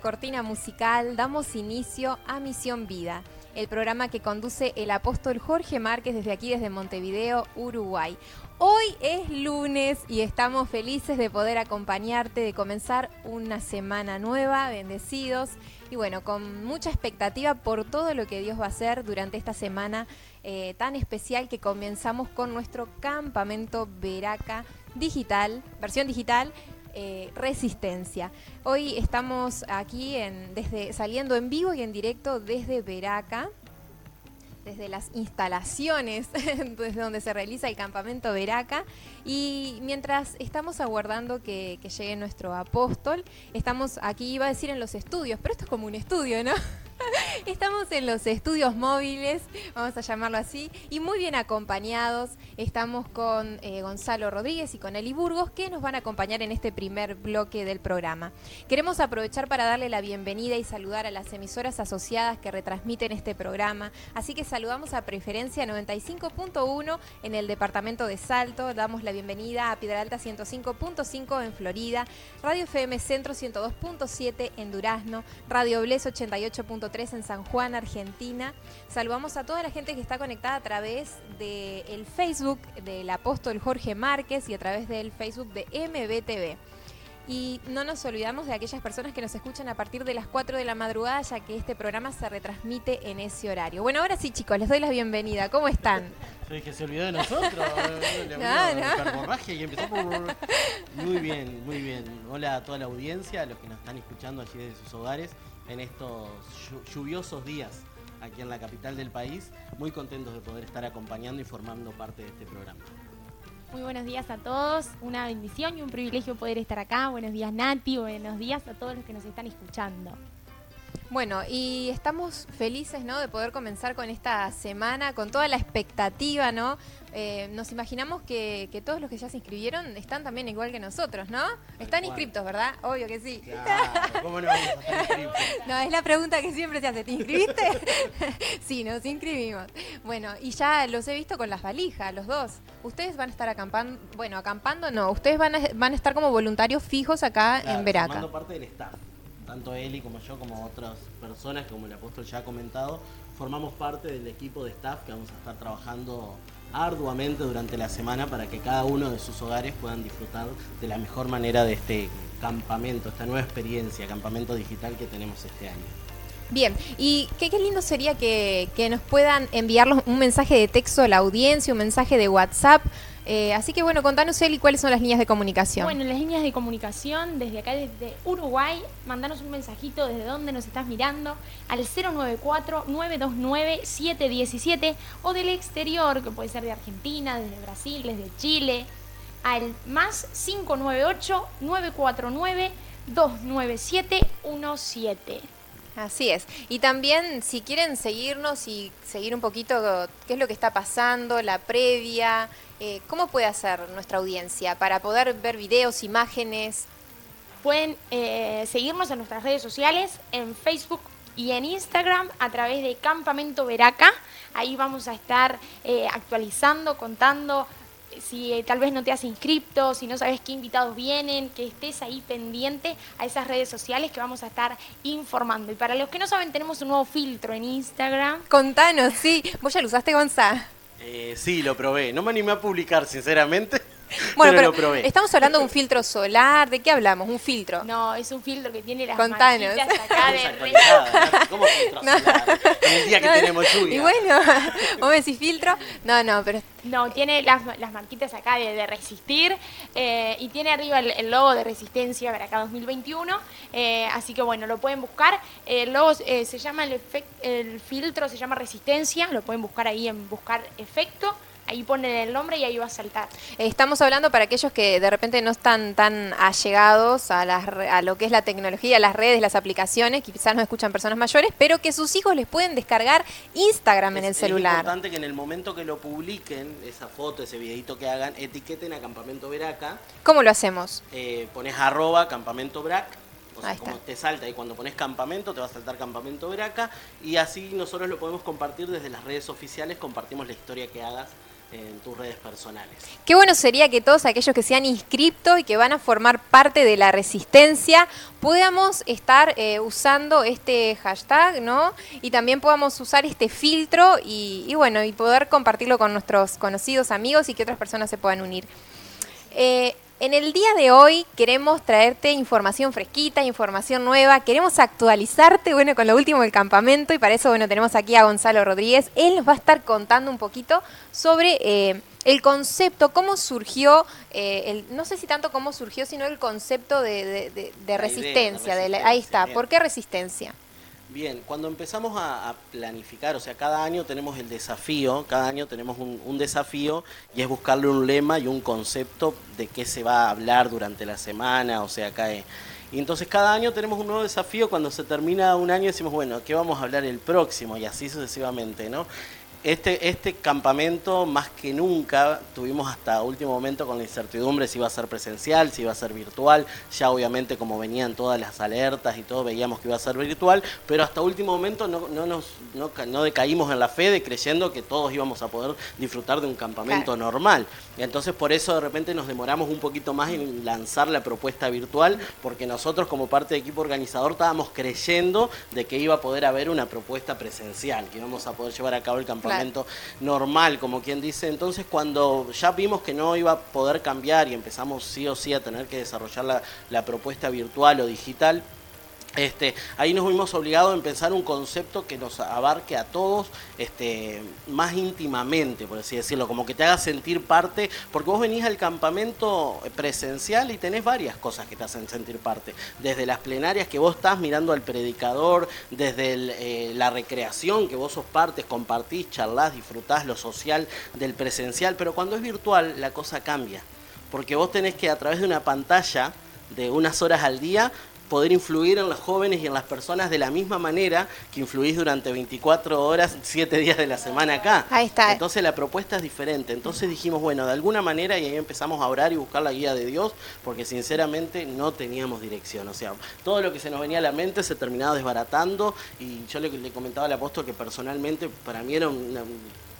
Cortina musical damos inicio a Misión Vida, el programa que conduce el apóstol Jorge Márquez desde aquí, desde Montevideo, Uruguay. Hoy es lunes y estamos felices de poder acompañarte, de comenzar una semana nueva, bendecidos y bueno, con mucha expectativa por todo lo que Dios va a hacer durante esta semana eh, tan especial que comenzamos con nuestro campamento Veraca digital, versión digital, eh, resistencia. Hoy estamos aquí en, desde, saliendo en vivo y en directo desde Veraca, desde las instalaciones desde donde se realiza el campamento Veraca. Y mientras estamos aguardando que, que llegue nuestro apóstol, estamos aquí, iba a decir en los estudios, pero esto es como un estudio, ¿no? Estamos en los estudios móviles, vamos a llamarlo así, y muy bien acompañados. Estamos con eh, Gonzalo Rodríguez y con Eli Burgos, que nos van a acompañar en este primer bloque del programa. Queremos aprovechar para darle la bienvenida y saludar a las emisoras asociadas que retransmiten este programa. Así que saludamos a Preferencia 95.1 en el departamento de Salto. Damos la bienvenida a Piedra Alta 105.5 en Florida, Radio FM Centro 102.7 en Durazno, Radio Bles 88. 3 en San Juan, Argentina. Saludamos a toda la gente que está conectada a través del Facebook del apóstol Jorge Márquez y a través del Facebook de MBTV. Y no nos olvidamos de aquellas personas que nos escuchan a partir de las 4 de la madrugada, ya que este programa se retransmite en ese horario. Bueno, ahora sí, chicos, les doy la bienvenida. ¿Cómo están? que se olvidó de nosotros. no, no. y empezó Muy bien, muy bien. Hola a toda la audiencia, a los que nos están escuchando allí desde sus hogares en estos lluviosos días aquí en la capital del país. Muy contentos de poder estar acompañando y formando parte de este programa. Muy buenos días a todos, una bendición y un privilegio poder estar acá. Buenos días Nati, buenos días a todos los que nos están escuchando. Bueno, y estamos felices, ¿no? De poder comenzar con esta semana, con toda la expectativa, ¿no? Eh, nos imaginamos que, todos los que ya se inscribieron están también igual que nosotros, ¿no? Están inscriptos, ¿verdad? Obvio que sí. ¿cómo no vamos a estar? No, es la pregunta que siempre se hace. ¿Te inscribiste? sí, nos inscribimos. Bueno, y ya los he visto con las valijas, los dos. Ustedes van a estar acampando, bueno, acampando no, ustedes van a, van a estar como voluntarios fijos acá en Veraca. Formando parte del staff tanto Eli como yo, como otras personas, como el apóstol ya ha comentado, formamos parte del equipo de staff que vamos a estar trabajando arduamente durante la semana para que cada uno de sus hogares puedan disfrutar de la mejor manera de este campamento, esta nueva experiencia, campamento digital que tenemos este año. Bien, y qué, qué lindo sería que, que nos puedan enviar un mensaje de texto a la audiencia, un mensaje de WhatsApp eh, así que bueno, contanos Eli cuáles son las líneas de comunicación. Bueno, las líneas de comunicación desde acá, desde Uruguay, mandanos un mensajito desde donde nos estás mirando al 094-929-717 o del exterior, que puede ser de Argentina, desde Brasil, desde Chile, al más 598-949-29717. Así es. Y también si quieren seguirnos y seguir un poquito qué es lo que está pasando, la previa, eh, ¿cómo puede hacer nuestra audiencia para poder ver videos, imágenes? Pueden eh, seguirnos en nuestras redes sociales, en Facebook y en Instagram a través de Campamento Veraca. Ahí vamos a estar eh, actualizando, contando si eh, tal vez no te has inscrito, si no sabes qué invitados vienen, que estés ahí pendiente a esas redes sociales que vamos a estar informando. Y para los que no saben, tenemos un nuevo filtro en Instagram. Contanos, sí. ¿Vos ya lo usaste, Gonza? Eh, sí, lo probé. No me animé a publicar, sinceramente. Bueno, pero, estamos hablando de un filtro solar. ¿De qué hablamos? Un filtro. No, es un filtro que tiene las Contanos. marquitas acá de re-. ¿Cómo filtro solar? En el día que No, tenemos lluvia. Y bueno, vos me decís filtro. No, no, pero No, tiene las, las marquitas acá de, de resistir eh, y tiene arriba el, el logo de resistencia para acá 2021. eh, así que bueno, lo pueden buscar. El logo eh, se llama el, efec- el filtro, se llama resistencia. Lo pueden buscar ahí en buscar efecto. Ahí ponen el nombre y ahí va a saltar. Estamos hablando para aquellos que de repente no están tan allegados a, las re- a lo que es la tecnología, las redes, las aplicaciones, que quizás no escuchan personas mayores, pero que sus hijos les pueden descargar Instagram en el celular. Es importante que en el momento que lo publiquen, esa foto, ese videito que hagan, etiqueten a Campamento Veraca, ¿Cómo lo hacemos? eh, pones arroba Campamento Brac, o sea, como te salta y cuando pones campamento te va a saltar Campamento Veraca y así nosotros lo podemos compartir desde las redes oficiales, compartimos la historia que hagas en tus redes personales. Qué bueno sería que todos aquellos que se han inscrito y que van a formar parte de la resistencia podamos estar eh, usando este hashtag, ¿no? Y también podamos usar este filtro y, bueno, y poder compartirlo con nuestros conocidos amigos y que otras personas se puedan unir. Eh, en el día de hoy queremos traerte información fresquita, información nueva, queremos actualizarte, bueno, con lo último del campamento y para eso, bueno, tenemos aquí a Gonzalo Rodríguez. Él nos va a estar contando un poquito sobre eh, el concepto, cómo surgió, eh, el, no sé si tanto cómo surgió, sino el concepto de, de- de- de La idea de resistencia. la- ahí está, bien. ¿por qué resistencia? Bien, cuando empezamos a, planificar, o sea, cada año tenemos el desafío, cada año tenemos un, un desafío y es buscarle un lema y un concepto de qué se va a hablar durante la semana, o sea, cae. Y entonces cada año tenemos un nuevo desafío, cuando se termina un año decimos, bueno, ¿qué vamos a hablar el próximo? Y así sucesivamente, ¿no? Este, este campamento, más que nunca, tuvimos hasta último momento con la incertidumbre si iba a ser presencial, si iba a ser virtual. Ya obviamente como venían todas las alertas y todo, veíamos que iba a ser virtual, pero hasta último momento no, no, nos, no, no decaímos en la fe de creyendo que todos íbamos a poder disfrutar de un campamento Claro. normal. Y entonces por eso de repente nos demoramos un poquito más en lanzar la propuesta virtual, porque nosotros como parte del equipo organizador estábamos creyendo de que iba a poder haber una propuesta presencial, que íbamos a poder llevar a cabo el campamento normal, como quien dice. Entonces cuando ya vimos que no iba a poder cambiar y empezamos sí o sí a tener que desarrollar la, la propuesta virtual o digital, este, ahí nos vimos obligados a empezar un concepto que nos abarque a todos este, más íntimamente, por así decirlo, como que te haga sentir parte, porque vos venís al campamento presencial y tenés varias cosas que te hacen sentir parte, desde las plenarias que vos estás mirando al predicador, desde eh, la recreación que vos sos parte, compartís, charlás, disfrutás lo social del presencial, pero cuando es virtual la cosa cambia, porque vos tenés que a través de una pantalla de unas horas al día poder influir en los jóvenes y en las personas de la misma manera que influís durante 24 horas, 7 días de la semana acá. Ahí está. Entonces la propuesta es diferente. Entonces dijimos, bueno, de alguna manera, y ahí empezamos a orar y buscar la guía de Dios, porque sinceramente no teníamos dirección. O sea, todo lo que se nos venía a la mente se terminaba desbaratando y yo le, le comentaba al apóstol que personalmente para mí era una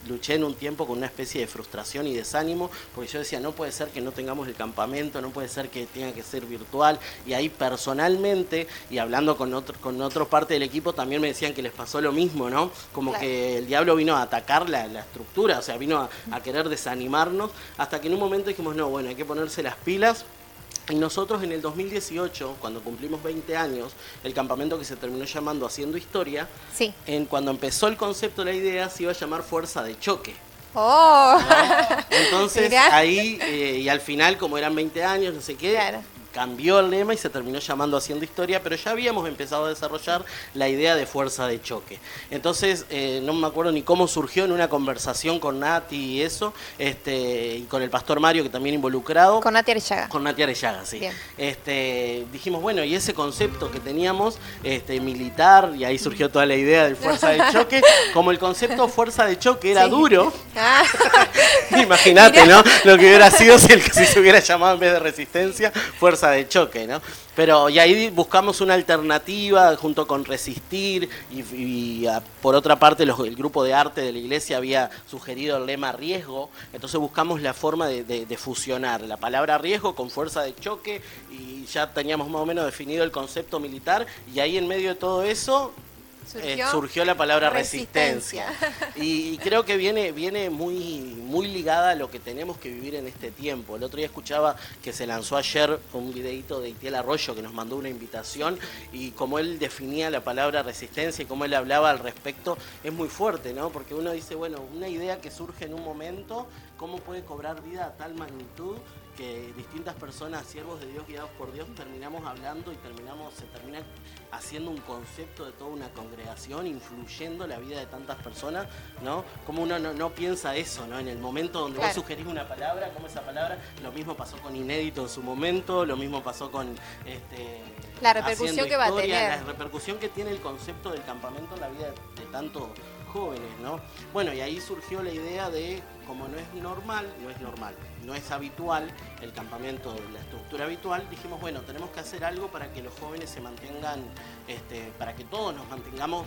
luché en un tiempo con una especie de frustración y desánimo, porque yo decía, no puede ser que no tengamos el campamento, no puede ser que tenga que ser virtual, y ahí personalmente, y hablando con otro, con otra parte del equipo, también me decían que les pasó lo mismo, ¿no? Como Claro. que el diablo vino a atacar la, la estructura, o sea, vino a, a querer desanimarnos, hasta que en un momento dijimos, no, bueno, hay que ponerse las pilas, y nosotros en el 2018, cuando cumplimos 20 años, el campamento que se terminó llamando Haciendo Historia, Sí. en, cuando empezó el concepto la idea se iba a llamar Fuerza de Choque. ¡Oh! Entonces Mirá. ahí, eh, y al final, como eran 20 años, no sé qué, Claro. Cambió el lema y se terminó llamando Haciendo Historia, pero ya habíamos empezado a desarrollar la idea de fuerza de choque. Entonces, eh, no me acuerdo ni cómo surgió en una conversación con Nati y eso, este, y con el pastor Mario, que también involucrado. Con Nati Arellaga. Con Nati Arellaga, sí. Bien. Este, dijimos, bueno, y ese concepto que teníamos este, militar, y ahí surgió toda la idea de fuerza de choque, como el concepto fuerza de choque era Sí. duro, Ah, imagínate, ¿no? Lo que hubiera sido si, el, si se hubiera llamado en vez de resistencia, fuerza de choque, ¿no? Pero y ahí buscamos una alternativa junto con Resistir y, por otra parte el grupo de arte de la iglesia había sugerido el lema riesgo, entonces buscamos la forma de, fusionar la palabra riesgo con fuerza de choque y ya teníamos más o menos definido el concepto militar y ahí en medio de todo eso eh, ¿Surgió? la palabra resistencia. Y, creo que viene, viene muy, muy ligada a lo que tenemos que vivir en este tiempo. El otro día escuchaba que se lanzó ayer un videito de Itiel Arroyo que nos mandó una invitación y como él definía la palabra resistencia y cómo él hablaba al respecto, es muy fuerte, ¿no? Porque uno dice, bueno, una idea que surge en un momento, ¿cómo puede cobrar vida a tal magnitud? Que distintas personas, siervos de Dios, guiados por Dios, terminamos hablando y terminamos, se termina haciendo un concepto de toda una congregación, influyendo la vida de tantas personas, ¿no? Como uno no, piensa eso, ¿no? En el momento donde vos sugerís una palabra, como esa palabra, lo mismo pasó con Inédito en su momento, lo mismo pasó con este la repercusión que va a tener. La repercusión que tiene el concepto del campamento en la vida de tantos jóvenes, ¿no? Bueno, y ahí surgió la idea de, como no es normal, no es normal, no es habitual el campamento, la estructura habitual, dijimos, bueno, tenemos que hacer algo para que los jóvenes se mantengan, este, para que todos nos mantengamos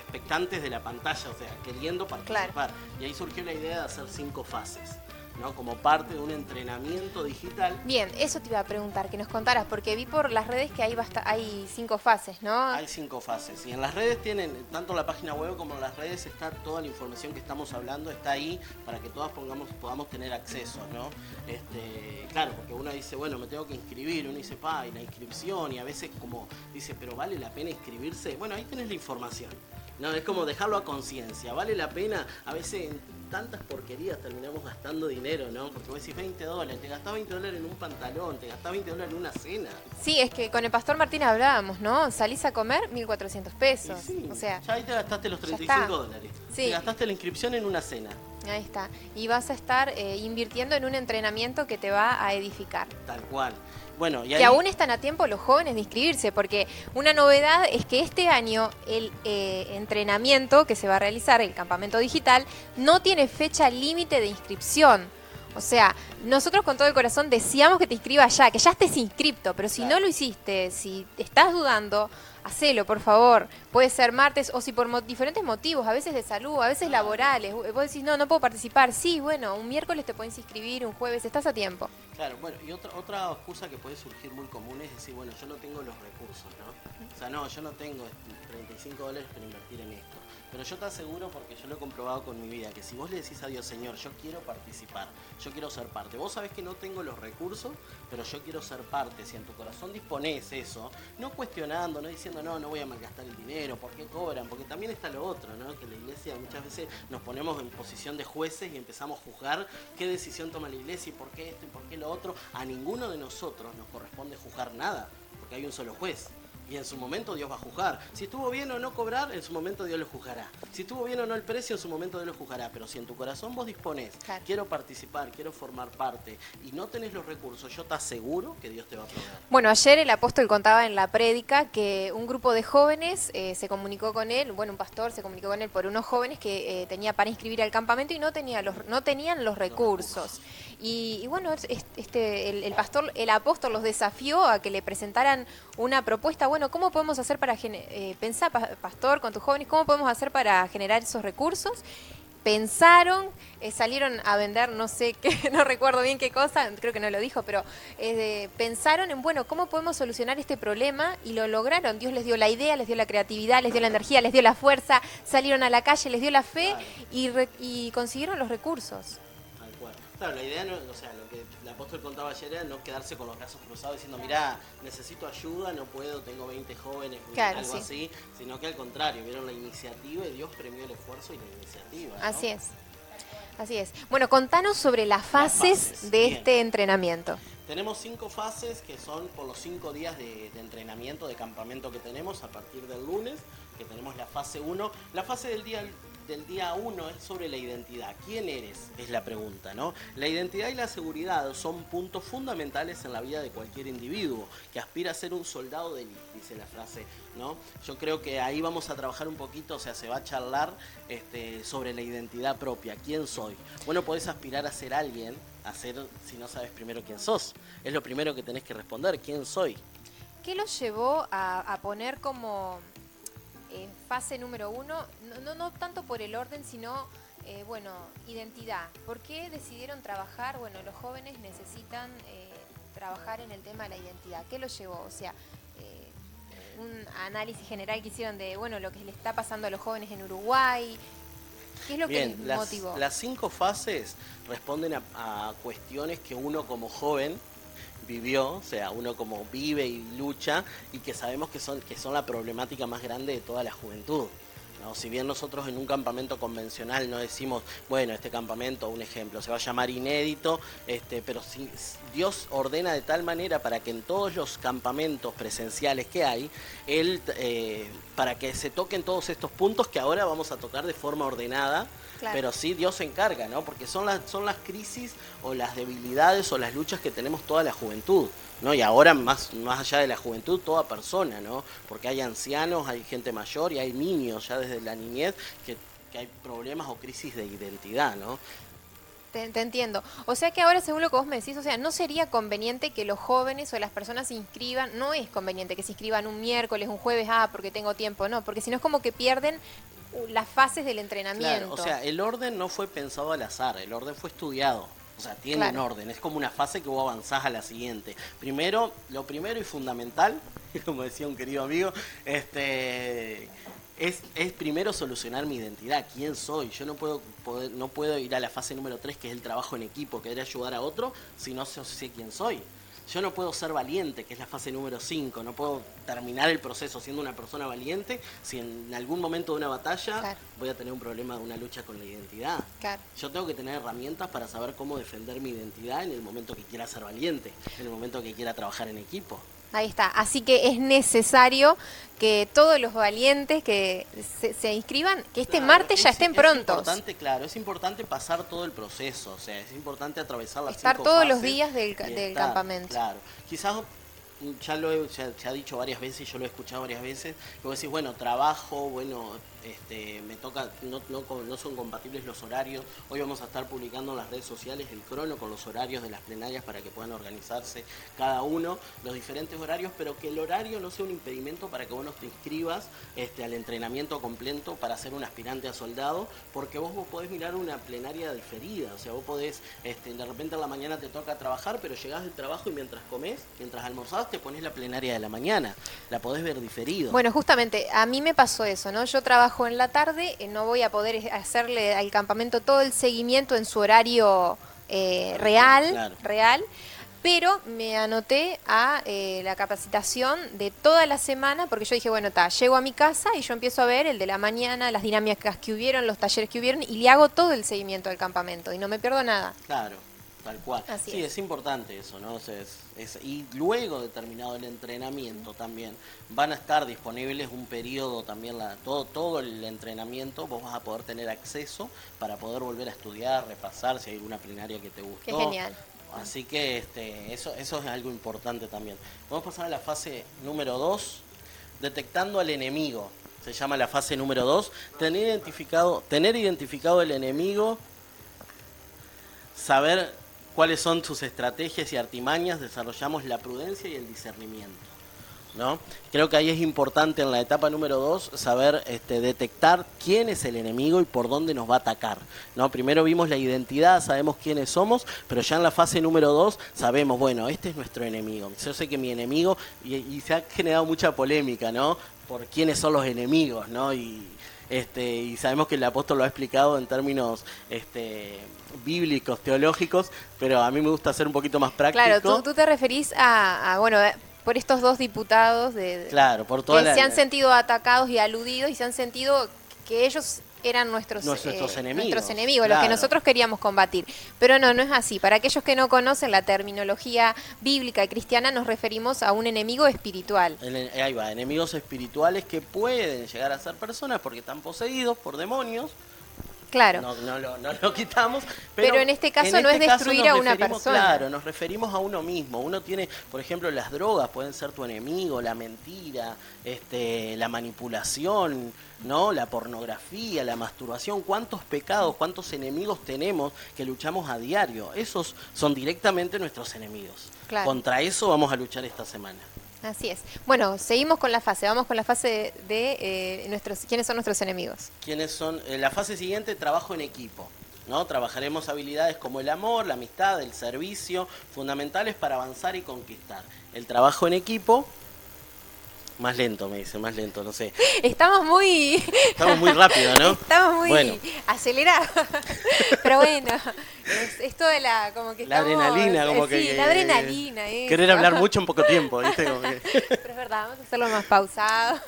expectantes de la pantalla, o sea, queriendo participar. Y ahí surgió la idea de hacer cinco fases como parte de un entrenamiento digital. Bien, eso te iba a preguntar, que nos contaras, porque vi por las redes que hay, hay cinco fases, ¿no? Hay cinco fases, y en las redes tienen, tanto la página web como en las redes está toda la información que estamos hablando, está ahí para que todas pongamos, podamos tener acceso, ¿no? Este, claro, porque uno dice, bueno, me tengo que inscribir, uno dice, pa, y la inscripción, y a veces como dice, pero vale la pena inscribirse, bueno, ahí tenés la información. No, es como dejarlo a conciencia. Vale la pena, a veces tantas porquerías terminamos gastando dinero, ¿no? Porque vos decís 20 dólares, te gastás 20 dólares en un pantalón, te gastás 20 dólares en una cena. Sí, es que con el pastor Martín hablábamos, ¿no? Salís a comer 1.400 pesos. o sea, ya ahí te gastaste los 35 dólares. Sí. Te gastaste la inscripción en una cena. Ahí está. Y vas a estar eh, invirtiendo en un entrenamiento que te va a edificar. Tal cual. Bueno, Que aún están a tiempo los jóvenes de inscribirse, porque una novedad es que este año el eh, entrenamiento que se va a realizar, el campamento digital, no tiene fecha límite de inscripción. O sea, nosotros con todo el corazón deseamos que te inscribas ya, que ya estés inscripto, pero si no lo hiciste, si estás dudando, hacelo, por favor. Puede ser martes o si por diferentes motivos, a veces de salud, a veces laborales. Vos decís, no, no puedo participar. Sí, bueno, un miércoles te puedes inscribir, un jueves, estás a tiempo. Claro, bueno, y otra, otra excusa que puede surgir muy común es decir, bueno, yo no tengo los recursos, ¿no? O sea, no, yo no tengo 35 dólares para invertir en esto. Pero yo te aseguro, porque yo lo he comprobado con mi vida, que si vos le decís a Dios, Señor, yo quiero participar, yo quiero ser parte. Vos sabés que no tengo los recursos, pero yo quiero ser parte. Si en tu corazón dispones eso, no cuestionando, no diciendo, no, no voy a malgastar el dinero, ¿por qué cobran? Porque también está lo otro, ¿no? Que la iglesia muchas veces nos ponemos en posición de jueces y empezamos a juzgar qué decisión toma la iglesia y por qué esto y por qué lo otro. A ninguno de nosotros nos corresponde juzgar nada, porque hay un solo juez y en su momento Dios va a juzgar. Si estuvo bien o no cobrar, en su momento Dios lo juzgará. Si estuvo bien o no el precio, en su momento Dios lo juzgará. Pero si en tu corazón vos dispones, quiero participar, quiero formar parte y no tenés los recursos, yo te aseguro que Dios te va a proveer. Bueno, ayer el apóstol contaba en la prédica que un grupo de jóvenes eh, se comunicó con él, bueno, un pastor se comunicó con él por unos jóvenes que eh, tenía para inscribir al campamento y no, tenía los, no tenían los recursos. Y, bueno, este, el, pastor, el apóstol los desafió a que le presentaran una propuesta. Bueno, ¿cómo podemos hacer para eh, pensar, pastor, con tus jóvenes, cómo podemos hacer para generar esos recursos? pensaron, eh, salieron a vender, no sé qué, no recuerdo bien qué cosa, creo que no lo dijo, pero eh, pensaron en, bueno, ¿cómo podemos solucionar este problema? Y lo lograron. Dios les dio la idea, les dio la creatividad, les dio la energía, les dio la fuerza, salieron a la calle, les dio la fe y, y consiguieron los recursos. Claro, la idea, no, o sea, lo que el apóstol contaba ayer era no quedarse con los brazos cruzados diciendo, mira, necesito ayuda, no puedo, tengo 20 jóvenes, algo así, sino que al contrario, vieron la iniciativa y Dios premió el esfuerzo y la iniciativa. Así es. Así es. Bueno, contanos sobre las fases, de este entrenamiento. Tenemos cinco fases que son por los cinco días de, de, entrenamiento, de campamento que tenemos a partir del lunes, que tenemos la fase 1. La fase del día del día uno es sobre la identidad. ¿Quién eres? Es la pregunta, ¿no? La identidad y la seguridad son puntos fundamentales en la vida de cualquier individuo que aspira a ser un soldado de élite, dice la frase, ¿no? Yo creo que ahí vamos a trabajar un poquito, o sea, se va a charlar este, sobre la identidad propia. ¿Quién soy? Bueno, podés aspirar a ser alguien hacer si no sabes primero quién sos? Es lo primero que tenés que responder, ¿quién soy? ¿Qué los llevó a, poner como eh, fase número uno, no, no, tanto por el orden, sino, eh, bueno, identidad? ¿Por qué decidieron trabajar? Bueno, los jóvenes necesitan eh, trabajar en el tema de la identidad. ¿Qué los llevó? O sea, un análisis general que hicieron de, bueno, lo que le está pasando a los jóvenes en Uruguay, ¿Qué es lo que las, motivó? Las cinco fases responden a, cuestiones que uno como joven vivió, o sea, uno como vive y lucha y que sabemos que son, que son la problemática más grande de toda la juventud. Si bien nosotros en un campamento convencional no decimos, bueno, este campamento, un ejemplo, se va a llamar inédito, este, pero si Dios ordena de tal manera para que en todos los campamentos presenciales que hay, Él, eh, para que se toquen todos estos puntos que ahora vamos a tocar de forma ordenada, pero sí Dios se encarga, ¿no? Porque son las, son las crisis o las debilidades o las luchas que tenemos toda la juventud. ¿no? Y ahora más, más allá de la juventud, toda persona, ¿no? Porque hay ancianos, hay gente mayor y hay niños ya desde la niñez que, hay problemas o crisis de identidad, ¿no? Te, entiendo. O sea que ahora, según lo que vos me decís, o sea, no sería conveniente que los jóvenes o las personas se inscriban, no es conveniente que se inscriban un miércoles, un jueves, ah, porque tengo tiempo, no, porque si no es como que pierden las fases del entrenamiento. o sea, el orden no fue pensado al azar, el orden fue estudiado. O sea, tiene un orden, es como una fase que vos avanzás a la siguiente. Primero, lo primero y fundamental, como decía un querido amigo, este es, es, primero solucionar mi identidad, quién soy. Yo no puedo, no puedo ir a la fase número 3, que es el trabajo en equipo, querer ayudar a otro, si no sé quién soy. Yo no puedo ser valiente, que es la fase número 5, no puedo terminar el proceso siendo una persona valiente si en algún momento de una batalla voy a tener un problema de una lucha con la identidad. Yo tengo que tener herramientas para saber cómo defender mi identidad en el momento que quiera ser valiente, en el momento que quiera trabajar en equipo. Ahí está. Así que es necesario que todos los valientes que se, inscriban, que este martes ya estén prontos. Es importante, claro, es importante pasar todo el proceso, o sea, es importante atravesar las Estar todos los días del, del campamento. Claro, quizás ya lo he, se ha dicho varias veces, yo lo he escuchado varias veces, vos decís, bueno, trabajo, bueno, este, me toca, no, no, son compatibles los horarios. Hoy vamos a estar publicando en las redes sociales el crono con los horarios de las plenarias para que puedan organizarse cada uno, los diferentes horarios, pero que el horario no sea un impedimento para que vos no te inscribas este, al entrenamiento completo para ser un aspirante a soldado, porque vos, vos podés mirar una plenaria diferida, o sea, vos podés, este, de repente en la mañana te toca trabajar, pero llegás del trabajo y mientras comés, mientras almorzás, te pones la plenaria de la mañana, la podés ver diferido. Bueno, justamente, a mí me pasó eso, ¿no? Yo trabajo en la tarde, eh, no voy a poder hacerle al campamento todo el seguimiento en su horario eh, real, real, pero me anoté a eh, la capacitación de toda la semana porque yo dije, bueno, está, llego a mi casa y yo empiezo a ver el de la mañana, las dinámicas que hubieron, los talleres que hubieron y le hago todo el seguimiento del campamento y no me pierdo nada. Claro. Tal cual. sí, es. importante eso, ¿no? es, y luego de terminado el entrenamiento también van a estar disponibles un periodo también, la, todo, todo el entrenamiento, vos vas a poder tener acceso para poder volver a estudiar, repasar si hay alguna plenaria que te gustó. Qué genial. Así que este, eso, eso es algo importante también. Vamos a pasar a la fase número 2, detectando al enemigo. Se llama la fase número 2. Tener identificado, tener identificado el enemigo, saber cuáles son sus estrategias y artimañas, desarrollamos la prudencia y el discernimiento. ¿no? Creo que ahí es importante en la etapa número dos saber este, detectar quién es el enemigo y por dónde nos va a atacar. ¿no? Primero vimos la identidad, sabemos quiénes somos, pero ya en la fase número dos sabemos, bueno, este es nuestro enemigo. Yo sé que mi enemigo, y, y se ha generado mucha polémica, ¿no? Por quiénes son los enemigos, ¿no? Y, este, y sabemos que el apóstol lo ha explicado en términos este, bíblicos, teológicos, pero a mí me gusta ser un poquito más práctico. Claro, tú, te referís a, bueno, eh, por estos dos diputados de, claro, por que se han sentido atacados y aludidos y se han sentido que ellos eran nuestros, nuestros eh, enemigos, nuestros enemigos los que nosotros queríamos combatir. Pero no, no es así. Para aquellos que no conocen la terminología bíblica y cristiana, nos referimos a un enemigo espiritual. ahí va, enemigos espirituales que pueden llegar a ser personas porque están poseídos por demonios Claro. No, no lo, no lo quitamos. Pero en este caso no es destruir nos a una persona. Claro, nos referimos a uno mismo. Uno tiene, por ejemplo, las drogas pueden ser tu enemigo, la mentira, este, la manipulación, ¿no? La pornografía, la masturbación. ¿Cuántos pecados, cuántos enemigos tenemos que luchamos a diario? Esos son directamente nuestros enemigos. Claro. Contra eso vamos a luchar esta semana. Así es. Bueno, seguimos con la fase. Vamos con la fase de eh, nuestros, quiénes son nuestros enemigos. ¿Quiénes son? eh, la fase siguiente, trabajo en equipo. ¿no? Trabajaremos habilidades como el amor, la amistad, el servicio, fundamentales para avanzar y conquistar. El trabajo en equipo, más lento, me dice, más lento, no sé. Estamos muy, Estamos muy rápido, ¿no? estamos muy Bueno. acelerados. Pero bueno, es, es toda la como que La estamos- adrenalina, como que. sí, la adrenalina. Querer hablar mucho en poco tiempo, ¿viste? Como que- Pero es verdad, vamos a hacerlo más pausado.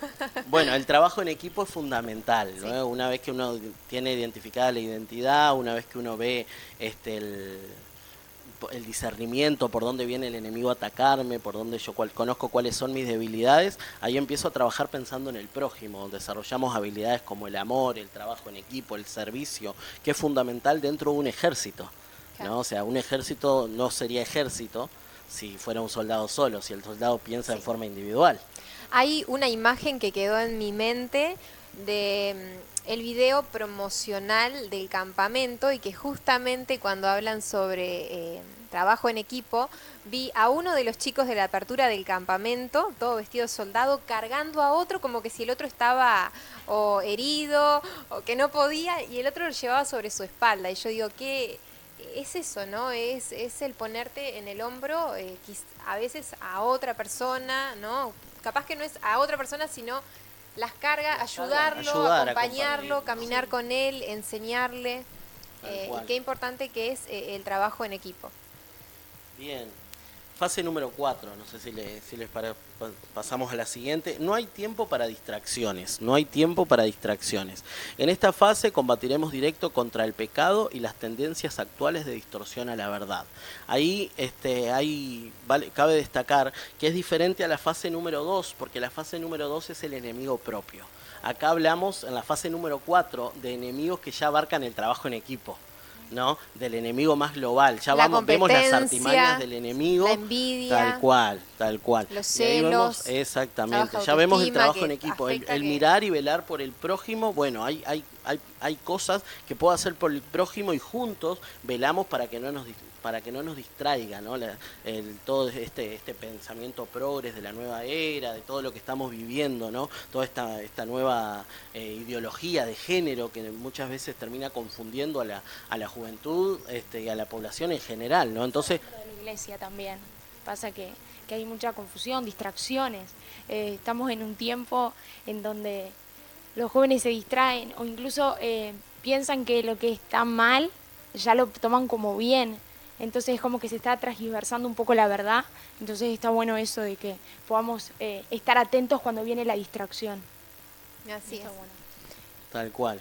Bueno, el trabajo en equipo es fundamental, ¿no? Una vez que uno tiene identificada la identidad, una vez que uno ve este el, el discernimiento por dónde viene el enemigo a atacarme, por dónde yo cual- conozco cuáles son mis debilidades, ahí empiezo a trabajar pensando en el prójimo, desarrollamos habilidades como el amor, el trabajo en equipo, el servicio, que es fundamental dentro de un ejército. ¿no? O sea, un ejército no sería ejército si fuera un soldado solo, si el soldado piensa en forma individual. Hay una imagen que quedó en mi mente de mm, el video promocional del campamento y que justamente cuando hablan sobre eh, trabajo en equipo, vi a uno de los chicos de la apertura del campamento, todo vestido de soldado, cargando a otro como que si el otro estaba o herido o que no podía y el otro lo llevaba sobre su espalda. Y yo digo, ¿qué es eso, no? Es, es el ponerte en el hombro eh, a veces a otra persona, ¿no? Capaz que no es a otra persona, sino las carga, Las carga, ayudarlo, ayudar, acompañarlo, acompañar, caminar sí. con él, enseñarle. Eh, y qué importante que es eh, el trabajo en equipo. Bien. Fase número 4, no sé si, le- si les para- pa- pasamos a la siguiente. No hay tiempo para distracciones, no hay tiempo para distracciones. En esta fase combatiremos directo contra el pecado y las tendencias actuales de distorsión a la verdad. Ahí este, hay, vale, cabe destacar que es diferente a la fase número 2, porque la fase número 2 es el enemigo propio. Acá hablamos en la fase número 4 de enemigos que ya abarcan el trabajo en equipo. ¿No? Del enemigo más global. Ya La vamos, vemos las artimañas del enemigo. La envidia. Tal cual, tal cual. Los ahí vemos- celos, exactamente. Ya vemos el trabajo en equipo, el, afecta el que- mirar y velar por el prójimo. Bueno, hay, hay, hay, hay cosas que puedo hacer por el prójimo y juntos velamos para que no nos para que no nos distraiga, ¿no? La- todo este, este pensamiento progres de la nueva era, de todo lo que estamos viviendo, ¿no? Toda esta, esta nueva eh, ideología de género que muchas veces termina confundiendo a la, a la juventud este, y a la población en general, ¿no? Entonces, de la iglesia también. Pasa que, que hay mucha confusión, distracciones. Eh, estamos en un tiempo en donde los jóvenes se distraen o incluso eh, piensan que lo que está mal ya lo toman como bien. Entonces es como que se está transgiversando un poco la verdad. Entonces está bueno eso de que podamos eh, estar atentos cuando viene la distracción. Así es. Bueno. Tal cual.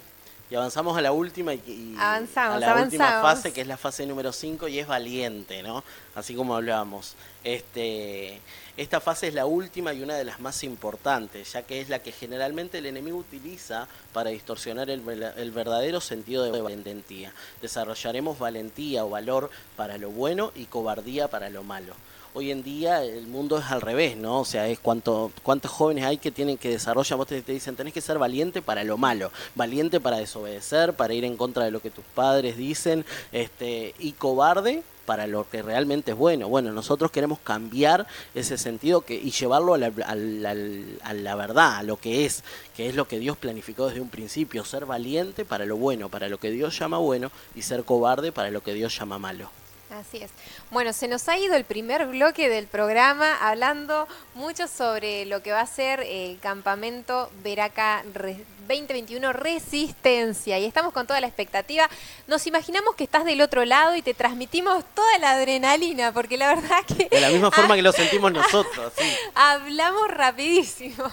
Y avanzamos a la última y, y Avanzamos, a la última fase que es la fase número 5 y es valiente, ¿no? Así como hablábamos. Este, esta fase es la última y una de las más importantes, ya que es la que generalmente el enemigo utiliza para distorsionar el verdadero sentido de valentía. Desarrollaremos valentía o valor para lo bueno y cobardía para lo malo hoy en día el mundo es al revés, ¿no? O sea, es cuánto, cuántos jóvenes hay que tienen que desarrollar, vos te, dicen, tenés que ser valiente para lo malo, valiente para desobedecer, para ir en contra de lo que tus padres dicen, este, y cobarde para lo que realmente es bueno. Bueno, nosotros queremos cambiar ese sentido que, y llevarlo a la, a la verdad, a lo que es, que es lo que Dios planificó desde un principio, ser valiente para lo bueno, para lo que Dios llama bueno, y ser cobarde para lo que Dios llama malo. Así es. Bueno, se nos ha ido el primer bloque del programa hablando mucho sobre lo que va a ser el campamento Veraca Re- 2021 Resistencia y estamos con toda la expectativa. Nos imaginamos que estás del otro lado y te transmitimos toda la adrenalina porque la verdad que De la misma forma que lo sentimos nosotros, sí. hablamos rapidísimo.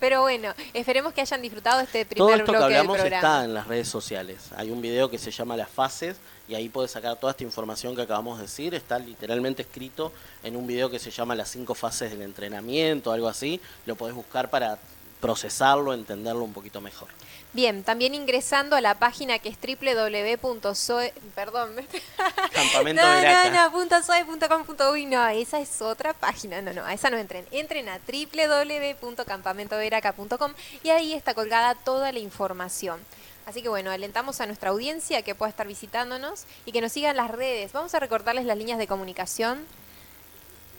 Pero bueno, esperemos que hayan disfrutado este Todo primer esto que bloque del hablamos programa. está en las redes sociales. Hay un video que se llama Las Fases y ahí puedes sacar toda esta información que acabamos de decir. Está literalmente escrito en un video que se llama Las cinco fases del entrenamiento, algo así. Lo podés buscar para procesarlo, entenderlo un poquito mejor. Bien, también ingresando a la página que es www.soe, perdón, Campamento no, Veraca. no, no, punto soe.com.uy, no, esa es otra página, no, no, a esa no entren, entren a www.campamentoveraca.com y ahí está colgada toda la información. Así que bueno, alentamos a nuestra audiencia que pueda estar visitándonos y que nos sigan las redes. Vamos a recordarles las líneas de comunicación.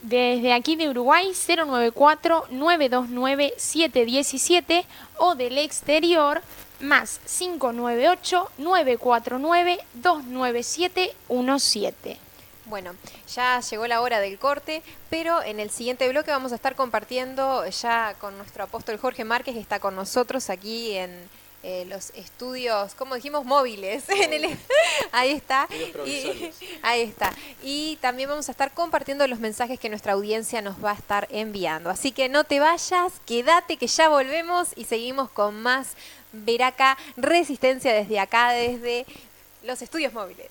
Desde aquí de Uruguay 094-929-717 o del exterior más 598-949-29717. Bueno, ya llegó la hora del corte, pero en el siguiente bloque vamos a estar compartiendo ya con nuestro apóstol Jorge Márquez, que está con nosotros aquí en eh, los estudios, como dijimos, móviles. En el- ahí está. Y, ahí está. Y también vamos a estar compartiendo los mensajes que nuestra audiencia nos va a estar enviando. Así que no te vayas, quédate que ya volvemos y seguimos con más Veraca Resistencia desde acá, desde los estudios móviles.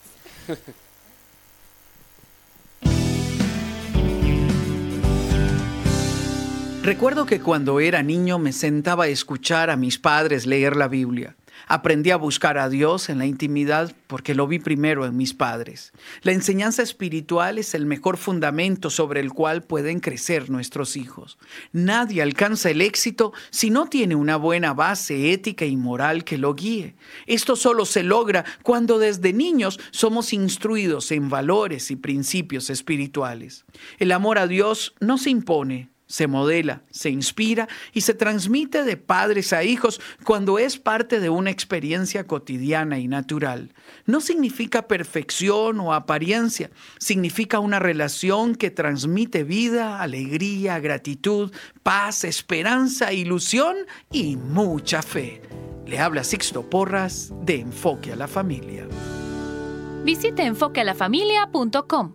Recuerdo que cuando era niño me sentaba a escuchar a mis padres leer la Biblia. Aprendí a buscar a Dios en la intimidad porque lo vi primero en mis padres. La enseñanza espiritual es el mejor fundamento sobre el cual pueden crecer nuestros hijos. Nadie alcanza el éxito si no tiene una buena base ética y moral que lo guíe. Esto solo se logra cuando desde niños somos instruidos en valores y principios espirituales. El amor a Dios no se impone, se modela, se inspira y se transmite de padres a hijos cuando es parte de una experiencia cotidiana y natural. No significa perfección o apariencia, significa una relación que transmite vida, alegría, gratitud, paz, esperanza, ilusión y mucha fe. Le habla Sixto Porras de Enfoque a la Familia. Visite enfoquealafamilia.com.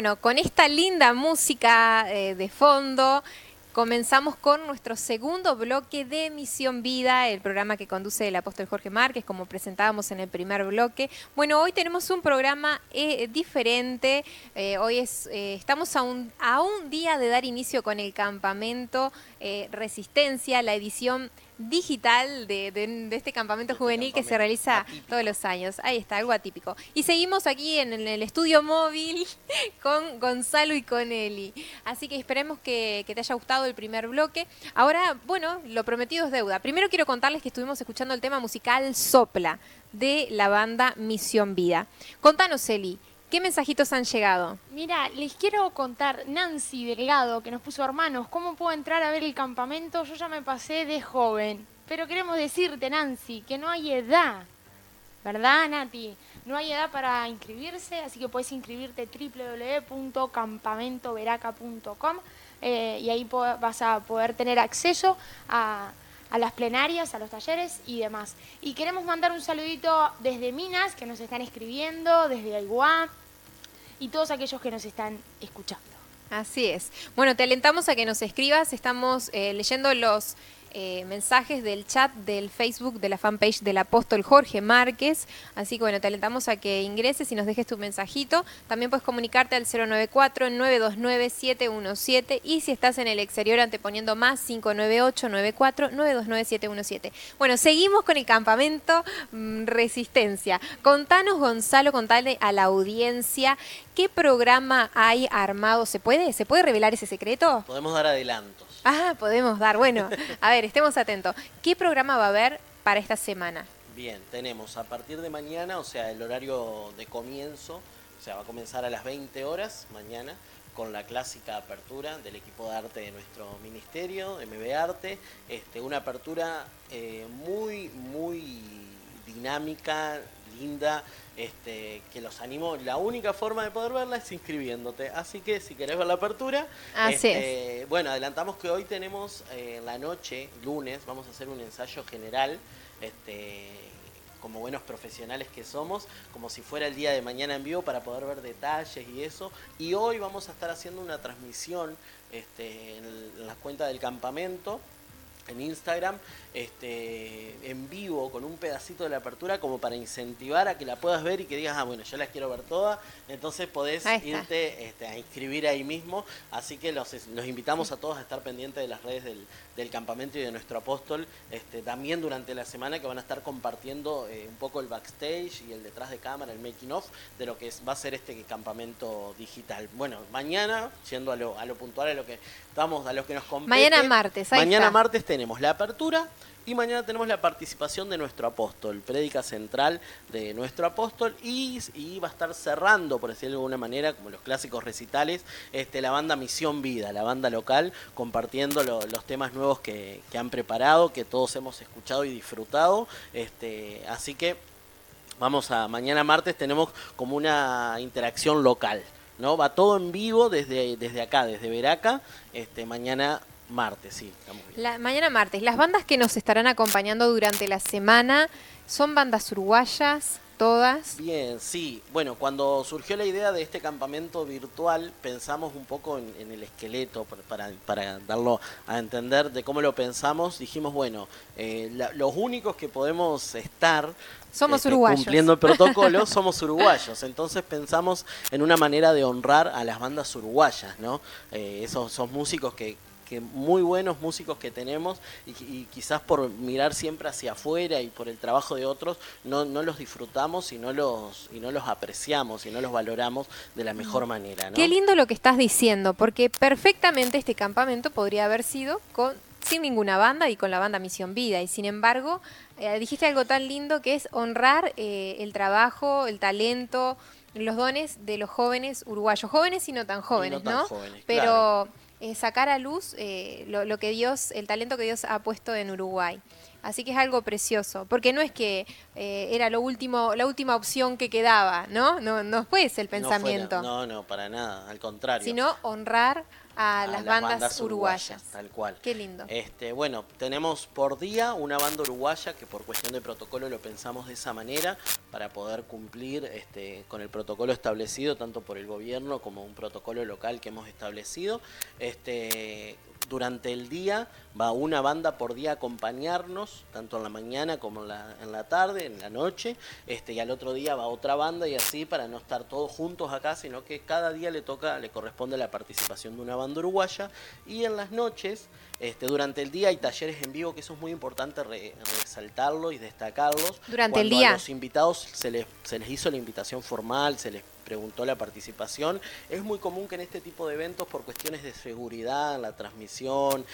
Bueno, con esta linda música eh, de fondo, comenzamos con nuestro segundo bloque de Misión Vida, el programa que conduce el apóstol Jorge Márquez, como presentábamos en el primer bloque. Bueno, hoy tenemos un programa eh, diferente. Eh, hoy es, estamos a un, día de dar inicio con el campamento Resistencia, la edición digital de, de- de este campamento juvenil que se realiza todos los años. Ahí está, algo atípico. Y seguimos aquí en, en el estudio móvil con Gonzalo y con Eli. Así que esperemos que, que te haya gustado el primer bloque. Ahora, bueno, lo prometido es deuda. Primero quiero contarles que estuvimos escuchando el tema musical Sopla de la banda Misión Vida. Contanos, Eli, ¿qué mensajitos han llegado? Mira, les quiero contar, Nancy Delgado, que nos puso hermanos, ¿cómo puedo entrar a ver el campamento? Yo ya me pasé de joven. Pero queremos decirte, Nancy, que no hay edad. ¿Verdad, Nati? No hay edad para inscribirse, así que puedes inscribirte www.campamentoveraca.com eh, y ahí vas a poder tener acceso a, a las plenarias, a los talleres y demás. Y queremos mandar un saludito desde Minas, que nos están escribiendo, desde Aiguá y todos aquellos que nos están escuchando. Así es. Bueno, te alentamos a que nos escribas. Estamos eh, leyendo los eh, mensajes del chat del Facebook de la fanpage del apóstol Jorge Márquez. Así que bueno, te alentamos a que ingreses y nos dejes tu mensajito. También puedes comunicarte al 094-929-717 y si estás en el exterior anteponiendo más 598-94-929-717. Bueno, seguimos con el campamento mm, Resistencia. Contanos, Gonzalo, contale a la audiencia qué programa hay armado. ¿Se puede? ¿Se puede revelar ese secreto? Podemos dar adelantos. Ah, podemos dar. Bueno, a ver, estemos atentos. ¿Qué programa va a haber para esta semana? Bien, tenemos a partir de mañana, o sea, el horario de comienzo, o sea, va a comenzar a las 20 horas mañana con la clásica apertura del equipo de arte de nuestro ministerio, MB Arte, este, una apertura eh, muy, muy dinámica, linda, este, que los animo. La única forma de poder verla es inscribiéndote. Así que si querés ver la apertura, este, bueno, adelantamos que hoy tenemos eh, en la noche, lunes, vamos a hacer un ensayo general. Este, como buenos profesionales que somos, como si fuera el día de mañana en vivo para poder ver detalles y eso. Y hoy vamos a estar haciendo una transmisión este, en la cuenta del campamento en Instagram este, en vivo con un pedacito de la apertura como para incentivar a que la puedas ver y que digas, ah, bueno, yo las quiero ver todas, entonces podés irte este, a inscribir ahí mismo, así que los, invitamos a todos a estar pendientes de las redes del, campamento y de nuestro apóstol, este, también durante la semana que van a estar compartiendo eh, un poco el backstage y el detrás de cámara, el making of, de lo que va a ser este campamento digital. Bueno, mañana, siendo a lo, a lo puntual, a lo que estamos, a los que nos compete. Mañana martes, Mañana martes tenemos la apertura y mañana tenemos la participación de nuestro apóstol, prédica central de nuestro apóstol y, va a estar cerrando, por decirlo de alguna manera, como los clásicos recitales, este, la banda Misión Vida, la banda local, compartiendo los temas nuevos que, han preparado, que todos hemos escuchado y disfrutado. Este, así que vamos a, mañana martes tenemos como una interacción local. ¿no? Va todo en vivo desde, desde acá, desde Veraca. Este, mañana Martes, sí. La, mañana martes. Las bandas que nos estarán acompañando durante la semana son bandas uruguayas, todas. Bien, sí. Bueno, cuando surgió la idea de este campamento virtual, pensamos un poco en, el esqueleto para, para, darlo a entender de cómo lo pensamos. Dijimos, bueno, eh, los únicos que podemos estar somos este, uruguayos. Cumpliendo el protocolo, somos uruguayos. Entonces pensamos en una manera de honrar a las bandas uruguayas, ¿no? Eh, esos, esos músicos que, que muy buenos músicos que tenemos y, quizás por mirar siempre hacia afuera y por el trabajo de otros no, no los disfrutamos y no los, y no los apreciamos y no los valoramos de la mejor manera. Qué lindo lo que estás diciendo, porque perfectamente este campamento podría haber sido con sin ninguna banda y con la banda Misión Vida. Y sin embargo, eh, dijiste algo tan lindo que es honrar eh, el trabajo, el talento, los dones de los jóvenes uruguayos, jóvenes y no tan jóvenes, ¿no? Pero eh, sacar a luz eh, lo, que Dios, el talento que Dios ha puesto en Uruguay. Así que es algo precioso, porque no es que eh, era lo último, la última opción que quedaba, ¿no? No, no fue ese el pensamiento. no, no, para nada, al contrario. Sino honrar a, las, bandas, uruguayas. Tal cual. Qué lindo. Este, bueno, tenemos por día una banda uruguaya que por cuestión de protocolo lo pensamos de esa manera para poder cumplir este, con el protocolo establecido tanto por el gobierno como un protocolo local que hemos establecido. Este, durante el día va una banda por día a acompañarnos, tanto en la mañana como en la, tarde, en la noche, este, y al otro día va otra banda y así para no estar todos juntos acá, sino que cada día le toca, le corresponde la participación de una banda uruguaya y en las noches este, durante el día hay talleres en vivo, que eso es muy importante resaltarlo y destacarlos. Durante el día. A los invitados se les, se les hizo la invitación formal, se les preguntó la participación. Es muy común que en este tipo de eventos, por cuestiones de seguridad, la transmisión,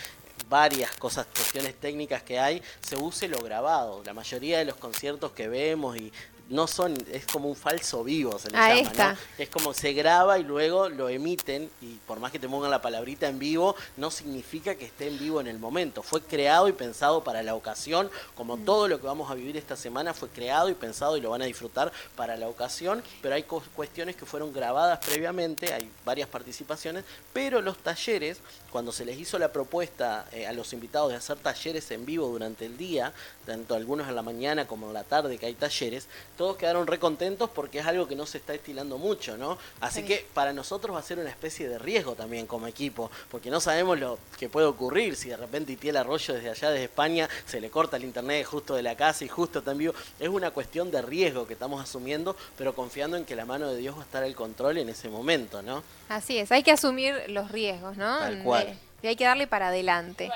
varias cosas, cuestiones técnicas que hay, se use lo grabado. La mayoría de los conciertos que vemos y no son, es como un falso vivo, se le llama, ¿no? Es como se graba y luego lo emiten, y por más que te pongan la palabrita en vivo, no significa que esté en vivo en el momento. Fue creado y pensado para la ocasión, como mm. todo lo que vamos a vivir esta semana fue creado y pensado y lo van a disfrutar para la ocasión, pero hay cuestiones que fueron grabadas previamente, hay varias participaciones, pero los talleres, cuando se les hizo la propuesta eh, a los invitados de hacer talleres en vivo durante el día, tanto algunos en la mañana como en la tarde que hay talleres, todos quedaron recontentos porque es algo que no se está estilando mucho, ¿no? Así Sí. que para nosotros va a ser una especie de riesgo también como equipo, porque no sabemos lo que puede ocurrir si de repente Itiel Arroyo desde allá, desde España, se le corta el internet justo de la casa y justo está en vivo. Es una cuestión de riesgo que estamos asumiendo, pero confiando en que la mano de Dios va a estar al control en ese momento, ¿no? Así es, hay que asumir los riesgos, ¿no? Tal cual. Y hay que darle para adelante.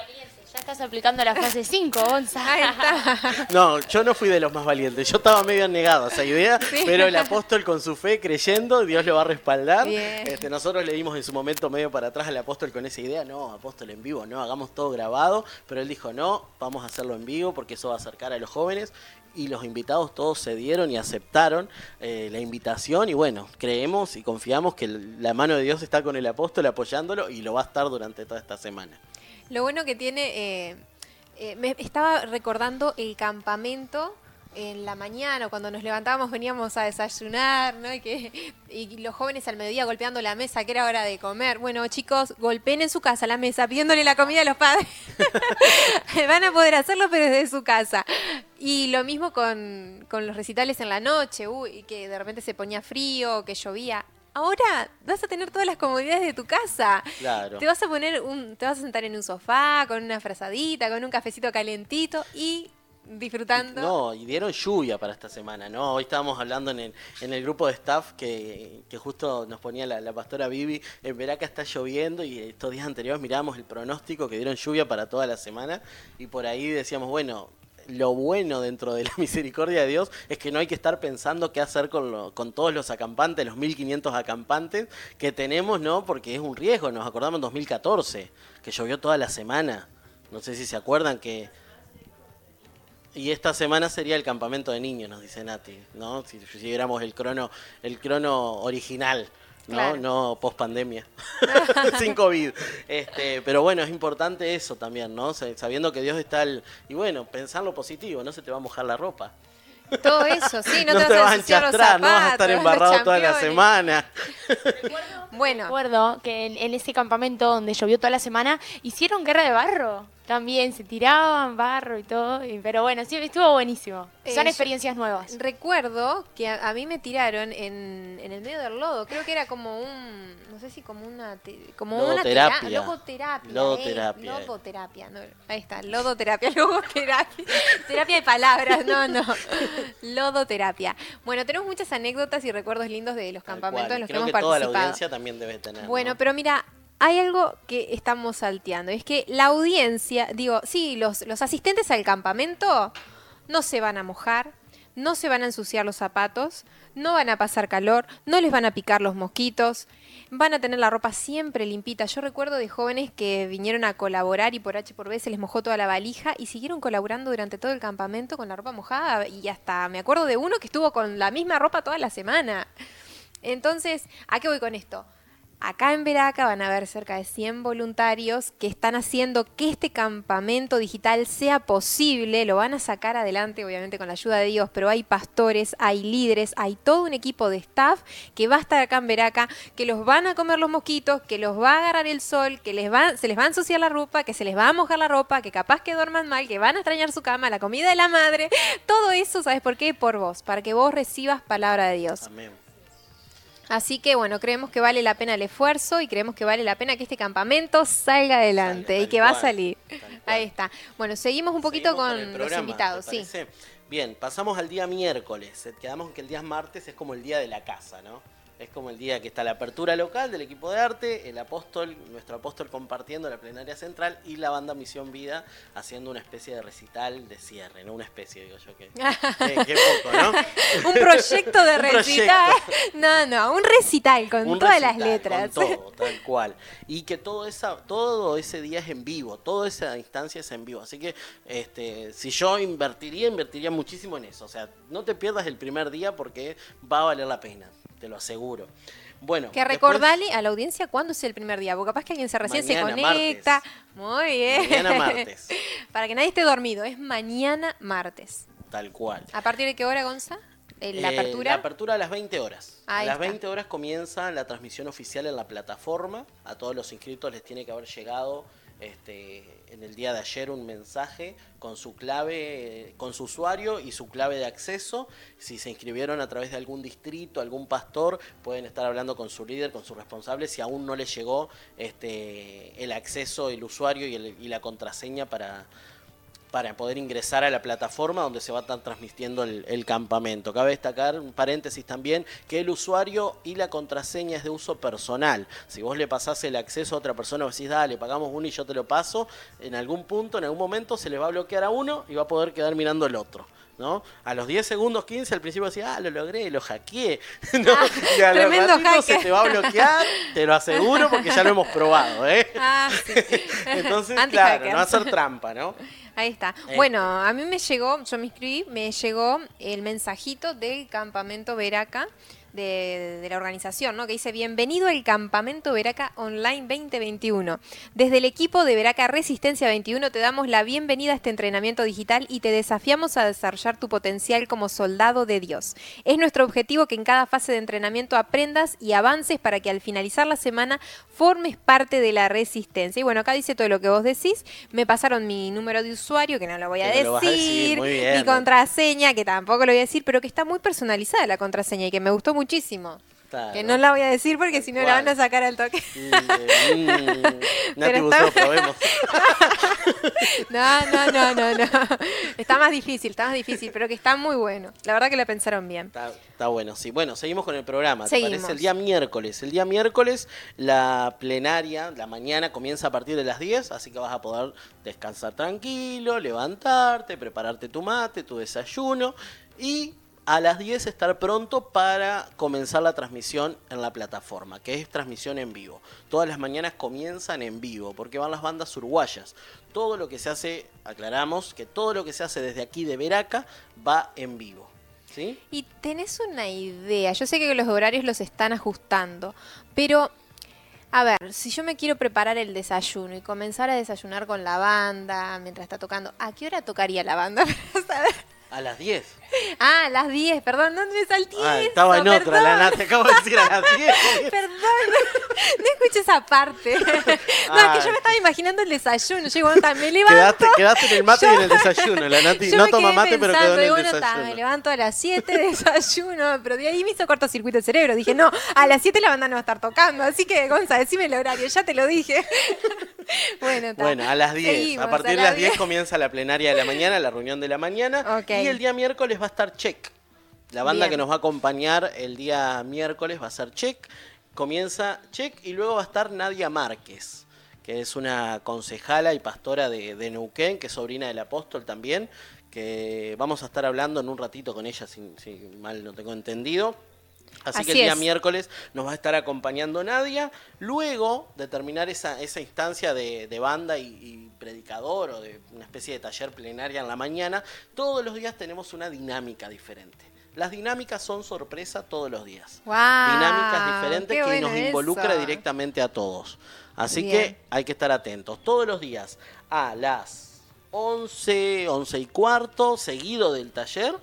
Ya estás aplicando la fase 5, Gonza. No, yo no fui de los más valientes. Yo estaba medio negado a esa idea, Sí. pero el apóstol con su fe, creyendo, Dios lo va a respaldar. Este, nosotros le dimos en su momento medio para atrás al apóstol con esa idea. No, apóstol en vivo, no, hagamos todo grabado. Pero él dijo, no, vamos a hacerlo en vivo porque eso va a acercar a los jóvenes. Y los invitados todos se dieron y aceptaron eh, la invitación. Y bueno, creemos y confiamos que la mano de Dios está con el apóstol apoyándolo y lo va a estar durante toda esta semana. Lo bueno que tiene, eh, eh, me estaba recordando el campamento en la mañana, cuando nos levantábamos veníamos a desayunar, ¿no? Y, que, y los jóvenes al mediodía golpeando la mesa, que era hora de comer. Bueno, chicos, golpeen en su casa la mesa, pidiéndole la comida a los padres. Van a poder hacerlo, pero desde su casa. Y lo mismo con, con los recitales en la noche, uy, que de repente se ponía frío, que llovía. Ahora vas a tener todas las comodidades de tu casa. Claro. Te vas a poner un, te vas a sentar en un sofá con una frazadita, con un cafecito calentito y disfrutando. No, y dieron lluvia para esta semana, ¿no? Hoy estábamos hablando en el, en el grupo de staff que, que justo nos ponía la, la pastora Vivi, en Veraca está lloviendo y estos días anteriores mirábamos el pronóstico que dieron lluvia para toda la semana y por ahí decíamos, bueno, lo bueno dentro de la misericordia de Dios es que no hay que estar pensando qué hacer con, lo- con todos los acampantes, los 1500 acampantes que tenemos, ¿no? Porque es un riesgo, nos acordamos en 2014, que llovió toda la semana. No sé si se acuerdan que y esta semana sería el campamento de niños, nos dice Nati, ¿no? Si siguiéramos el crono, el crono original, ¿no? Claro. No post pandemia. Sin COVID. Este, pero bueno, es importante eso también, ¿no? Sa- Sabiendo que Dios está al. Y bueno, pensar lo positivo, no se te va a mojar la ropa. Todo eso, sí, no, No, te, te vas a enchastrar, no vas a estar embarrado toda la semana. Bueno, Recuerdo que en, en ese campamento donde llovió toda la semana hicieron guerra de barro. También se tiraban barro y todo. y- pero bueno, sí, estuvo buenísimo. Eh, Son yo- experiencias nuevas. recuerdo que a, a mí me tiraron en, en el medio del lodo. Creo que era como un, no sé si como una, te- como una Lodoterapia. tera- logoterapia. Lodoterapia, eh, eh. logoterapia, no, ahí está, lodoterapia, logoterapia. terapia de palabras, no, no. Lodoterapia. Bueno, tenemos muchas anécdotas y recuerdos lindos de los Tal campamentos cual. en los que hemos que toda la participado. audiencia también debe tener. Bueno, ¿no? pero mira, hay algo que estamos salteando. Es que la audiencia, digo, sí, los, los asistentes al campamento no se van a mojar, no se van a ensuciar los zapatos, no van a pasar calor, no les van a picar los mosquitos, van a tener la ropa siempre limpita. Yo recuerdo de jóvenes que vinieron a colaborar y por H por B se les mojó toda la valija y siguieron colaborando durante todo el campamento con la ropa mojada y hasta me acuerdo de uno que estuvo con la misma ropa toda la semana. Entonces, ¿a qué voy con esto? Acá en Veraca van a haber cerca de 100 voluntarios que están haciendo que este campamento digital sea posible. Lo van a sacar adelante, obviamente, con la ayuda de Dios, pero hay pastores, hay líderes, hay todo un equipo de staff que va a estar acá en Veraca, que los van a comer los mosquitos, que los va a agarrar el sol, que les se les va a ensuciar la ropa, que se les va a mojar la ropa, que capaz que duerman mal, que van a extrañar su cama, la comida de la madre. Todo eso, ¿sabes por qué? Por vos, para que vos recibas palabra de Dios. Amén. Así que bueno, creemos que vale la pena el esfuerzo y creemos que vale la pena que este campamento salga adelante Salga, y tal que va a cual, salir. tal cual. Ahí está. Bueno, seguimos un poquito Seguimos con, el los programa, invitados, ¿te sí. parece? Bien, pasamos al día miércoles. Quedamos en que el día martes es como el día de la casa, ¿no? Es como el día que está la apertura local del equipo de arte, el apóstol, nuestro apóstol compartiendo la plenaria central y la banda Misión Vida haciendo una especie de recital de cierre, no una especie, digo yo, que, que- que poco, ¿no? un proyecto de Un recital. proyecto. No, no, un recital con Un todas recital, las letras. Con todo, tal cual. Y que todo, esa, todo ese día es en vivo, toda esa instancia es en vivo. Así que este, si yo invertiría, invertiría muchísimo en eso. O sea, no te pierdas el primer día porque va a valer la pena, te lo aseguro. Bueno, Que después- recordarle a la audiencia cuándo es el primer día, porque capaz que alguien se recién se conecta. Muy bien. Mañana martes, Para que nadie esté dormido, es mañana martes. tal cual. ¿A partir de qué hora, Gonza? Eh, La Eh, apertura. La apertura a las 20 horas. Ahí a las está. 20 horas comienza la transmisión oficial en la plataforma. A todos los inscritos les tiene que haber llegado este, en el día de ayer un mensaje con su clave, con su usuario y su clave de acceso. Si se inscribieron a través de algún distrito, algún pastor, pueden estar hablando con su líder, con su responsable, si aún no les llegó este, el acceso, el usuario y, el- y la contraseña para, para poder ingresar a la plataforma donde se va a estar transmitiendo el, el campamento. Cabe destacar, un paréntesis también, que el usuario y la contraseña es de uso personal. Si vos le pasás el acceso a otra persona, decís, dale, pagamos uno y yo te lo paso, en algún punto, en algún momento se le va a bloquear a uno y va a poder quedar mirando el otro. ¿No? A los 10 segundos, 15, al principio decía, ah, lo logré, lo hackeé. ¿no? y a los ratitos se te va a bloquear, te lo aseguro, porque ya lo hemos probado. ¿eh? Ah, sí. Entonces, claro, no hacer trampa, ¿no? Ahí está. Este. Bueno, a mí me llegó, yo me inscribí, me llegó el mensajito del campamento Veraca de, de la organización, ¿no? Que dice, bienvenido al campamento Veraca Online 2021. Desde el equipo de Veraca Resistencia 21 te damos la bienvenida a este entrenamiento digital y te desafiamos a desarrollar tu potencial como soldado de Dios. Es nuestro objetivo que en cada fase de entrenamiento aprendas y avances para que al finalizar la semana formes parte de la resistencia. Y bueno, acá dice todo lo que vos decís. Me pasaron mi número de usuario, que no lo voy a lo decir, mi ¿no? contraseña, que tampoco lo voy a decir, pero que está muy personalizada la contraseña y que me gustó muchísimo. Claro. Que no la voy a decir porque si no la van a sacar al toque. Mm, Pero Buceo, está- probemos. No, no, no, no, no. Está más difícil, está más difícil, pero que está muy bueno. La verdad que lo pensaron bien. Está, está bueno, sí. Bueno, seguimos con el programa. ¿Te Seguimos. parece? El día miércoles. El día miércoles, la plenaria, la mañana comienza a partir de las 10, así que vas a poder descansar tranquilo, levantarte, prepararte tu mate, tu desayuno y a las 10 estar pronto para comenzar la transmisión en la plataforma, que es transmisión en vivo. Todas las mañanas comienzan en vivo, porque van las bandas uruguayas. Todo lo que se hace, aclaramos, que todo lo que se hace desde aquí de Veraca va en vivo. ¿Sí? Y tenés una idea, yo sé que los horarios los están ajustando, pero a ver, si yo me quiero preparar el desayuno y comenzar a desayunar con la banda mientras está tocando, ¿a qué hora tocaría la banda? A las 10. Ah, a las 10, perdón, ¿dónde me salté Ah, eso? estaba en otra, Perdón. la Nat, te acabo de decir a las 10. Perdón, no escuché esa parte. No, es Ay. que yo me estaba imaginando el desayuno. Yo digo, bueno, ta, me levanto. Quedaste, quedaste en el mate Yo- y en el desayuno. La Nati no toma mate, pero pensando, quedó en el bueno, ta, desayuno. me levanto a las 7, desayuno, pero de ahí me hizo cortocircuito el cerebro. Dije, no, a las 7 la banda no va a estar tocando, así que, Gonza, decime el horario, ya te lo dije. bueno, ta. Bueno, a las 10. Seguimos, a partir de las 10 comienza la plenaria de la mañana, la reunión de la mañana. Ok. Y el día miércoles va a estar Check. La banda Bien. que nos va a acompañar el día miércoles va a ser Check. Comienza Check y luego va a estar Nadia Márquez, que es una concejala y pastora de, de Neuquén, que es sobrina del apóstol también. Que vamos a estar hablando en un ratito con ella, si, si mal no tengo entendido. Así, que el día es. miércoles nos va a estar acompañando Nadia. Luego de terminar esa, esa instancia de, de banda y, y predicador o de una especie de taller plenaria en la mañana, todos los días tenemos una dinámica diferente. Las dinámicas son sorpresa todos los días. Dinámicas diferentes que bueno nos involucra eso. directamente a todos. Así Bien. que hay que estar atentos. Todos los días a las 11, 11 y cuarto, seguido del taller,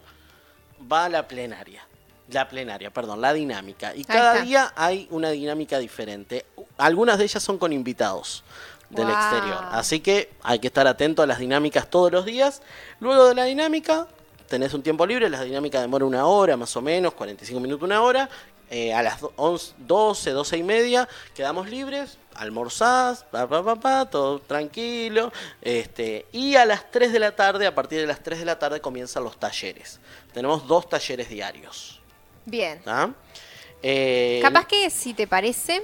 va la plenaria. La plenaria, perdón, la dinámica. Y cada día hay una dinámica diferente. Algunas de ellas son con invitados del Wow. exterior. Así que hay que estar atento a las dinámicas todos los días. Luego de la dinámica, tenés un tiempo libre. La dinámica demora una hora más o menos, 45 minutos, una hora. Eh, a las do- 11, 12, 12 y media quedamos libres, almorzás, pa, pa, pa, pa, todo tranquilo. Este, y a las 3 de la tarde, a partir de las 3 de la tarde comienzan los talleres. Tenemos dos talleres diarios. Bien. ¿tá? Eh, Capaz que, si te parece,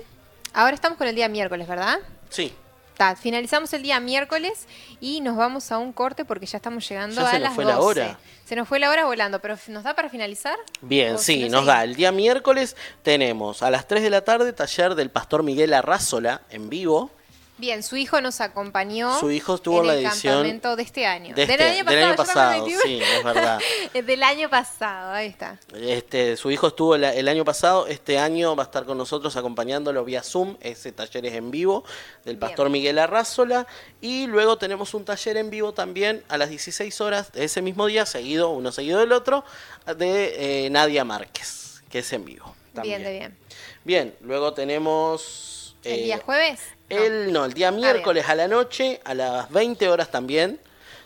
ahora estamos con el día miércoles, ¿verdad? Sí, Ta, finalizamos el día miércoles y nos vamos a un corte porque ya estamos llegando Ya a se nos las fue la 12. hora. Se nos fue la hora volando, pero ¿nos da para finalizar? Bien, si sí, no, nos da. El día miércoles tenemos a las 3 de la tarde taller del pastor Miguel Arrázola en vivo. Bien, su hijo nos acompañó. Su hijo estuvo en la el edición campamento de este año. de del este- año del año pasado, pasado, yo también sí, es verdad. del año pasado, ahí está. Este, su hijo estuvo el, el año pasado, este año va a estar con nosotros acompañándolo vía Zoom, ese taller es en vivo del Bien. pastor Miguel Arrázola y luego tenemos un taller en vivo también a las 16 horas de ese mismo día, seguido, uno seguido del otro, de eh, Nadia Márquez, que es en vivo. También. Bien, de bien. Bien, luego tenemos ¿El día Eh, jueves? El, no, el día miércoles a la noche, a las 20 horas también,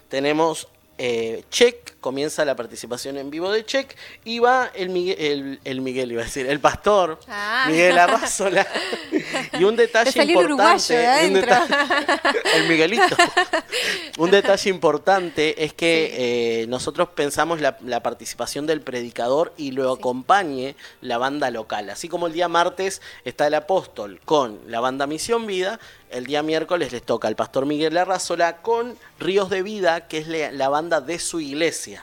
tenemos eh, Check, comienza la participación en vivo de Check, y va el Miguel, el, el Miguel iba a decir, el pastor Ah. Miguel Arrazola. y un detalle importante. de un detalle- el Miguelito. un detalle importante es que eh, nosotros pensamos la, la participación del predicador y lo acompañe la banda local. Así como el día martes está el apóstol con la banda Misión Vida, el día miércoles les toca al pastor Miguel Arrazola con Ríos de Vida, que es la banda de su iglesia.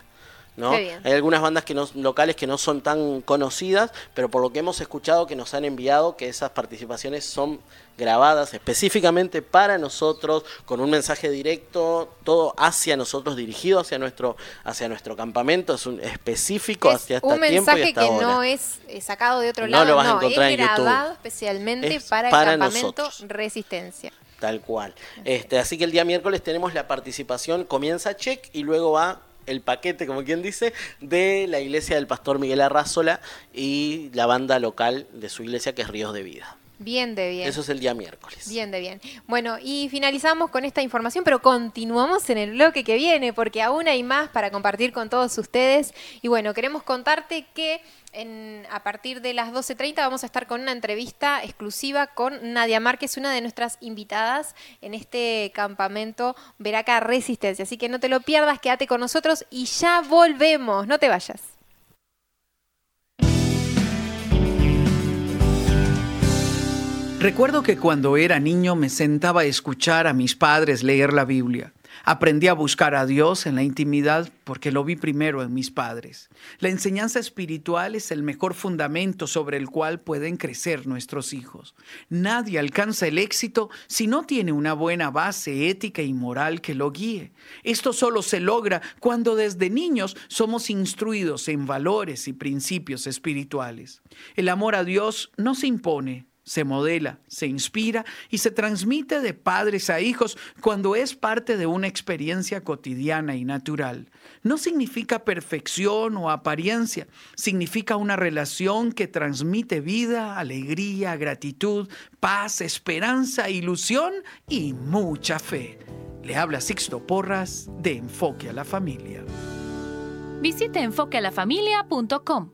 Hay algunas bandas que no, locales que no son tan conocidas, pero por lo que hemos escuchado que nos han enviado, que esas participaciones son grabadas específicamente para nosotros, con un mensaje directo, todo hacia nosotros, dirigido hacia nuestro, hacia nuestro campamento, es un específico Es hacia este un tiempo y mensaje hasta que no es sacado de otro No lado, lo vas a no, encontrar es en YouTube. grabado especialmente Es para, para el campamento nosotros. Resistencia. Tal cual. Este, así que el día miércoles tenemos la participación, comienza Check y luego va el paquete, como quien dice, de la iglesia del pastor Miguel Arrázola y la banda local de su iglesia que es Ríos de Vida. Bien de bien. Eso es el día miércoles. Bien de bien. Bueno, y finalizamos con esta información, pero continuamos en el bloque que viene, porque aún hay más para compartir con todos ustedes. Y bueno, queremos contarte que en- a partir de las 12.30 vamos a estar con una entrevista exclusiva con Nadia Márquez, una de nuestras invitadas en este campamento Veraca Resistencia. Así que no te lo pierdas, quédate con nosotros y ya volvemos. No te vayas. Recuerdo que cuando era niño me sentaba a escuchar a mis padres leer la Biblia. Aprendí a buscar a Dios en la intimidad porque lo vi primero en mis padres. La enseñanza espiritual es el mejor fundamento sobre el cual pueden crecer nuestros hijos. Nadie alcanza el éxito si no tiene una buena base ética y moral que lo guíe. Esto solo se logra cuando desde niños somos instruidos en valores y principios espirituales. El amor a Dios no se impone, se modela, se inspira y se transmite de padres a hijos cuando es parte de una experiencia cotidiana y natural. No significa perfección o apariencia, significa una relación que transmite vida, alegría, gratitud, paz, esperanza, ilusión y mucha fe. Le habla Sixto Porras de Enfoque a la Familia. Visite enfoquealafamilia.com.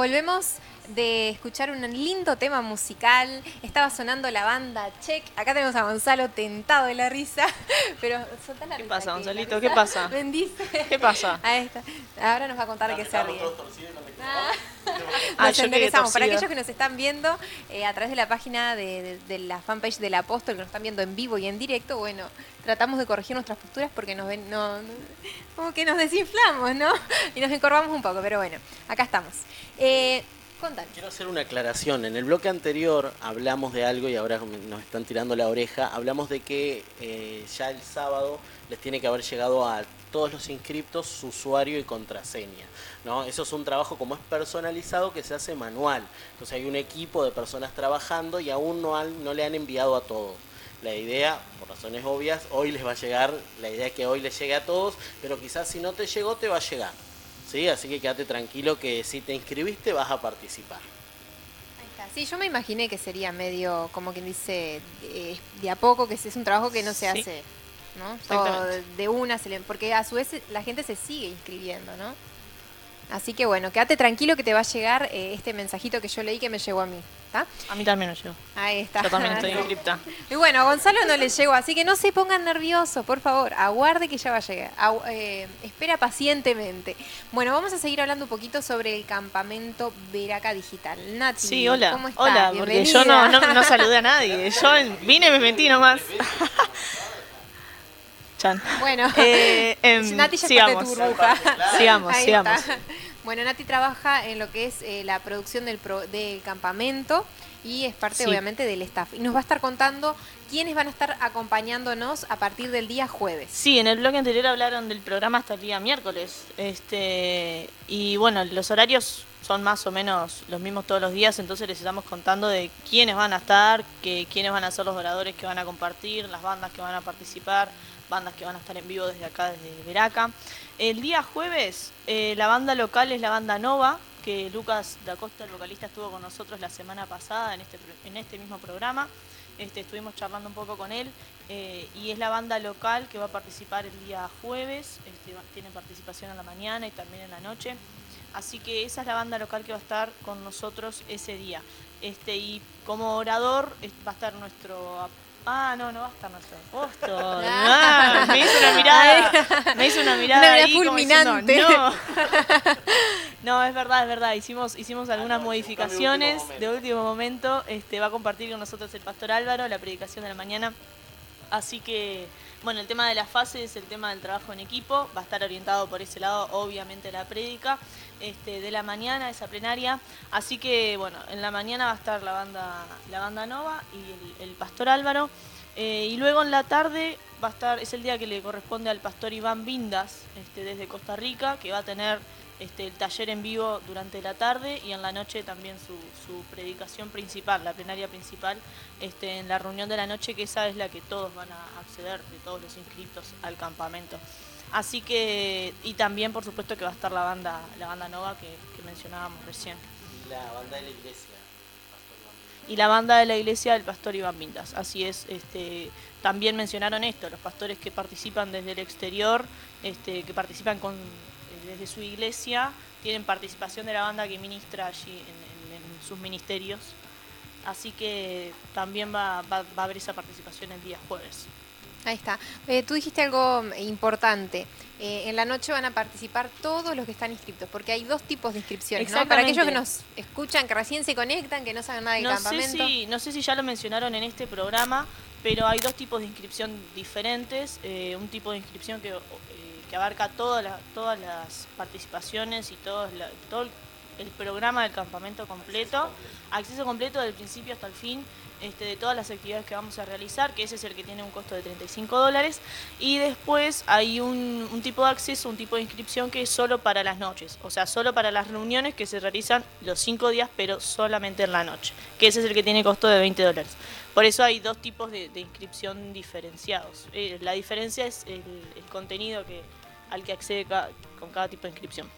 Volvemos de escuchar un lindo tema musical. Estaba sonando la banda Check. Acá tenemos a Gonzalo tentado de la risa. Pero soltá la ¿Qué risa, pasa, Gonzalito? ¿Qué pasa? Bendice. ¿Qué pasa? Ahí está. Ahora nos va a contar de qué se ríe. Ah, nos yo quedé enderezamos. Para aquellos que nos están viendo eh, a través de la página de, de- de la fanpage del apóstol, que nos están viendo en vivo y en directo, bueno, tratamos de corregir nuestras posturas porque nos ven, no, no- como que nos desinflamos, ¿no? Y nos encorvamos un poco, pero bueno, acá estamos. Eh, Contanos. Quiero hacer una aclaración. En el bloque anterior hablamos de algo y ahora nos están tirando la oreja. Hablamos de que eh, ya el sábado les tiene que haber llegado a todos los inscriptos su usuario y contraseña. ¿no? Eso es un trabajo como es personalizado que se hace manual. Entonces hay un equipo de personas trabajando y aún no, han- no le han enviado a todos. La idea, por razones obvias, hoy les va a llegar, la idea es que hoy les llegue a todos, pero quizás si no te llegó te va a llegar. ¿sí? Así que quédate tranquilo que si te inscribiste vas a participar. Ahí está. Sí, yo me imaginé que sería medio, como quien dice, de, de a poco, que es un trabajo que no se Sí. hace, ¿no? Todo de una, se le- porque a su vez la gente se sigue inscribiendo, ¿no? Así que bueno, quédate tranquilo que te va a llegar eh, este mensajito que yo leí que me llegó a mí. A mí también me llegó. Ahí está. Yo también estoy inscripta. Y bueno, a Gonzalo no le llegó, así que no se pongan nerviosos, por favor. Aguarde que ya va a llegar. Agu- eh, espera pacientemente. Bueno, vamos a seguir hablando un poquito sobre el campamento Veraca Digital. Nati, Sí, hola. ¿cómo estás? Hola, porque yo no, no, no saludé a nadie. Yo vine y me metí nomás. Chan. Bueno, Eh, em, Nati ya sigamos. está de tu burbuja. Sigamos, Ahí sigamos. está. Bueno, Nati trabaja en lo que es eh, la producción del, pro- del campamento y es parte Sí. obviamente del staff. Y nos va a estar contando quiénes van a estar acompañándonos a partir del día jueves. Sí, en el bloque anterior hablaron del programa hasta el día miércoles. Este, y bueno, los horarios son más o menos los mismos todos los días, entonces les estamos contando de quiénes van a estar, que, quiénes van a ser los oradores que van a compartir, las bandas que van a participar, bandas que van a estar en vivo desde acá, desde Veraca. El día jueves, eh, la banda local es la banda Nova, que Lucas da Costa, el vocalista, estuvo con nosotros la semana pasada en este, en este mismo programa. Este, estuvimos charlando un poco con él eh, y es la banda local que va a participar el día jueves, este, va- tiene participación en la mañana y también en la noche. Así que esa es la banda local que va a estar con nosotros ese día. Este, y como orador va a estar nuestro... Ah, no, no va a estar nuestro apóstol. Ah, me hizo una mirada, me hizo una mirada, Una mirada ahí como diciendo, fulminante. no. No, es verdad, es verdad. Hicimos, hicimos algunas modificaciones de último momento. Este, va a compartir con nosotros el pastor Álvaro la predicación de la mañana. Así que, bueno, el tema de las fases, el tema del trabajo en equipo, va a estar orientado por ese lado, obviamente, la prédica este, de la mañana, esa plenaria. Así que, bueno, en la mañana va a estar la banda, la banda Nova y el, pastor Álvaro. Eh, y luego en la tarde va a estar, es el día que le corresponde al pastor Iván Vindas, este, desde Costa Rica, que va a tener este, el taller en vivo durante la tarde y en la noche también su, su predicación principal, la plenaria principal, este, en la reunión de la noche, que esa es la que todos van a acceder, de todos los inscritos al campamento. Así que, y también por supuesto que va a estar la banda, la banda Nova que, que mencionábamos recién. Y la banda de la iglesia. Y la banda de la iglesia del pastor Iván Vindas. Así es, este, también mencionaron esto, los pastores que participan desde el exterior, este, que participan con, desde su iglesia, tienen participación de la banda que ministra allí en, en- en sus ministerios. Así que también va, va- va a haber esa participación el día jueves. Ahí está. Eh, tú dijiste algo importante. Eh, en la noche van a participar todos los que están inscritos, porque hay dos tipos de inscripciones, ¿no? Para aquellos que nos escuchan, que recién se conectan, que no saben nada del No sé, campamento. si, no sé si ya lo mencionaron en este programa, pero hay dos tipos de inscripción diferentes. eh, un tipo de inscripción que, que abarca todas las, todas las participaciones y todos la- todo el, programa del campamento completo, acceso completo del principio hasta el fin. Este, de todas las actividades que vamos a realizar, que ese es el que tiene un costo de 35 dólares. Y después hay un, un tipo de acceso, un tipo de inscripción que es solo para las noches, o sea, solo para las reuniones que se realizan los cinco días, pero solamente en la noche, que ese es el que tiene costo de 20 dólares. Por eso hay dos tipos de, de inscripción diferenciados. Eh, la diferencia es el, el contenido que, al que accede ca- con cada tipo de inscripción.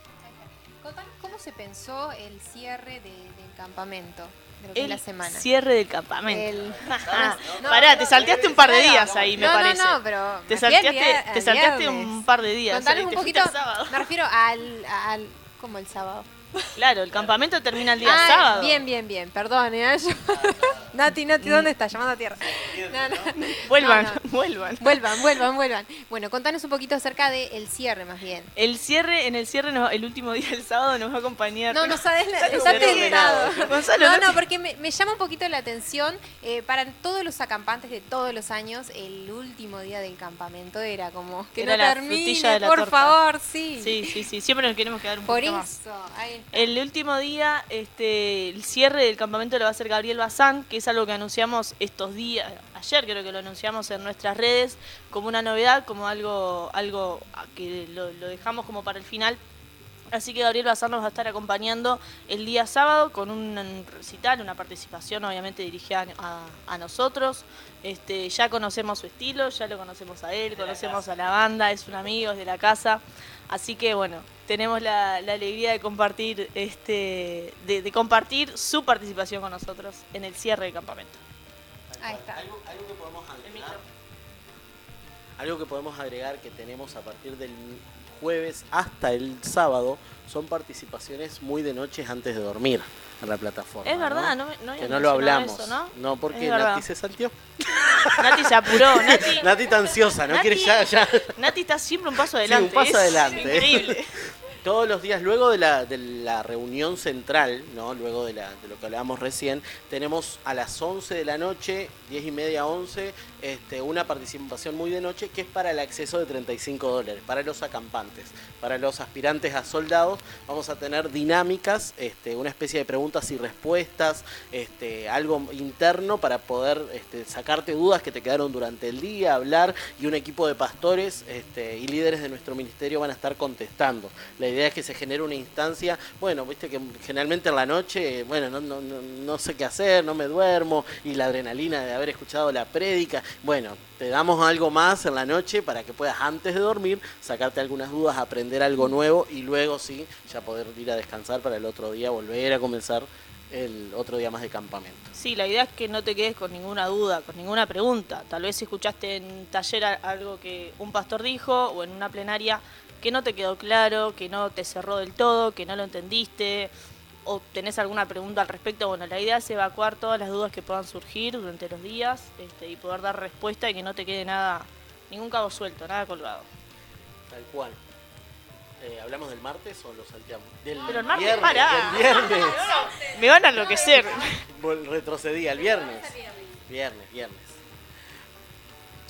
Contanos cómo se pensó el cierre de- del campamento, de lo que es El la semana. cierre del campamento. El- Ah, No, Pará, no, te salteaste un par de días ahí, me no, parece. No, no, pero Te me salteaste, día- te al salteaste un par de días. Contanos eh, un poquito, fuiste el sábado. me refiero al, al como el sábado. Claro, el campamento termina el día Ah, sábado. Bien, bien, bien, perdón. ¿eh? Yo- Nati, Nati, ¿dónde estás? Llamando a tierra. No, no, no. Vuelvan. No, no. vuelvan. Vuelvan, vuelvan, vuelvan. Bueno, contanos un poquito acerca del cierre más bien. El cierre, en el cierre, nos- el último día del sábado nos va a acompañar. No, no sabes, la- Gonzalo, está Gonzalo, tentado. Gonzalo, No, no porque me, me llama un poquito la atención. eh, para todos los acampantes de todos los años, el último día del campamento era como que Era no la termine, de la por torta. favor, sí. Sí, sí, sí, siempre nos queremos quedar un Por poquito más. eso. El último día, este, el cierre del campamento lo va a hacer Gabriel Bazán, que es algo que anunciamos estos días, ayer creo que lo anunciamos en nuestras redes, como una novedad, como algo, algo que lo, lo dejamos como para el final. Así que Gabriel Bazán nos va a estar acompañando el día sábado con un recital, una participación obviamente dirigida a, a nosotros. Este, ya conocemos su estilo, ya lo conocemos a él, conocemos a la banda, es un amigo, es de la casa. Así que bueno, tenemos la, la alegría de compartir este, de, de compartir su participación con nosotros en el cierre del campamento. Ahí está. Algo, algo que podemos agregar. Algo que podemos agregar que tenemos a partir del jueves hasta el sábado son participaciones muy de noches antes de dormir en la plataforma. Es ¿no? verdad, no, no que no lo hablamos. eso, ¿no? porque. Nati se saltió. Nati se apuró, Nati, Nati está ansiosa, no Nati- quiere ya, ya. Nati está siempre un paso Sí, adelante. un paso es adelante. Increíble. Todos los días, luego de la, de la reunión central, ¿no? luego de, la, de lo que hablábamos recién, tenemos a las 11 de la noche, 10 y media, 11, este, una participación muy de noche que es para el acceso de 35 dólares, para los acampantes, para los aspirantes a soldados. Vamos a tener dinámicas, este, una especie de preguntas y respuestas, este, algo interno para poder este, sacarte dudas que te quedaron durante el día, hablar y un equipo de pastores este, y líderes de nuestro ministerio van a estar contestando. La idea es que se genere una instancia, bueno, viste que generalmente en la noche, bueno, no, no, no, no sé qué hacer, no me duermo y la adrenalina de haber escuchado la prédica, bueno, te damos algo más en la noche para que puedas antes de dormir sacarte algunas dudas, aprender algo nuevo y luego sí, ya poder ir a descansar para el otro día volver a comenzar el otro día más de campamento. Sí, la idea es que no te quedes con ninguna duda, con ninguna pregunta. Tal vez escuchaste en taller algo que un pastor dijo o en una plenaria que no te quedó claro, que no te cerró del todo, que no lo entendiste o tenés alguna pregunta al respecto, bueno, la idea es evacuar todas las dudas que puedan surgir durante los días este, y poder dar respuesta y que no te quede nada, ningún cabo suelto, nada colgado. Tal cual. Eh, ¿Hablamos del martes o lo salteamos? Del Pero el martes, viernes, pará. del viernes. Me van a enloquecer. Retrocedí al viernes. Viernes, viernes.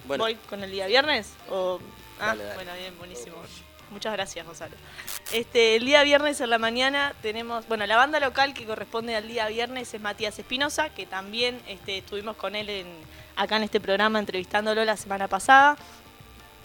Bueno, ¿Voy con el día viernes? O... Ah, Dale, dale. bueno, bien, buenísimo. Muchas gracias, Gonzalo. Este, el día viernes en la mañana tenemos, bueno, la banda local que corresponde al día viernes es Matías Espinosa, que también este, estuvimos con él acá en este programa entrevistándolo la semana pasada.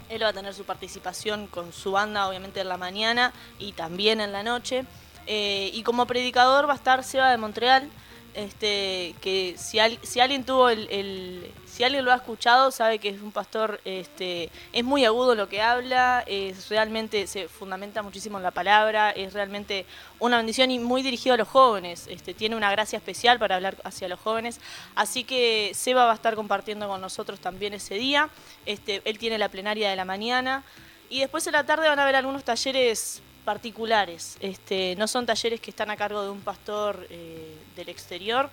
Él va a tener su participación con su banda, obviamente, en la mañana y también en la noche. Eh, y como predicador va a estar Seba de Montreal, este, que si, al- si alguien tuvo el, si alguien lo ha escuchado sabe que es un pastor este es muy agudo lo que habla es realmente se fundamenta muchísimo en la palabra es realmente una bendición y muy dirigido a los jóvenes este tiene una gracia especial para hablar hacia los jóvenes. Así que Seba va a estar compartiendo con nosotros también ese día. Este él tiene la plenaria de la mañana. Y después en la tarde van a haber algunos talleres particulares. Este, no son talleres que están a cargo de un pastor eh, del exterior.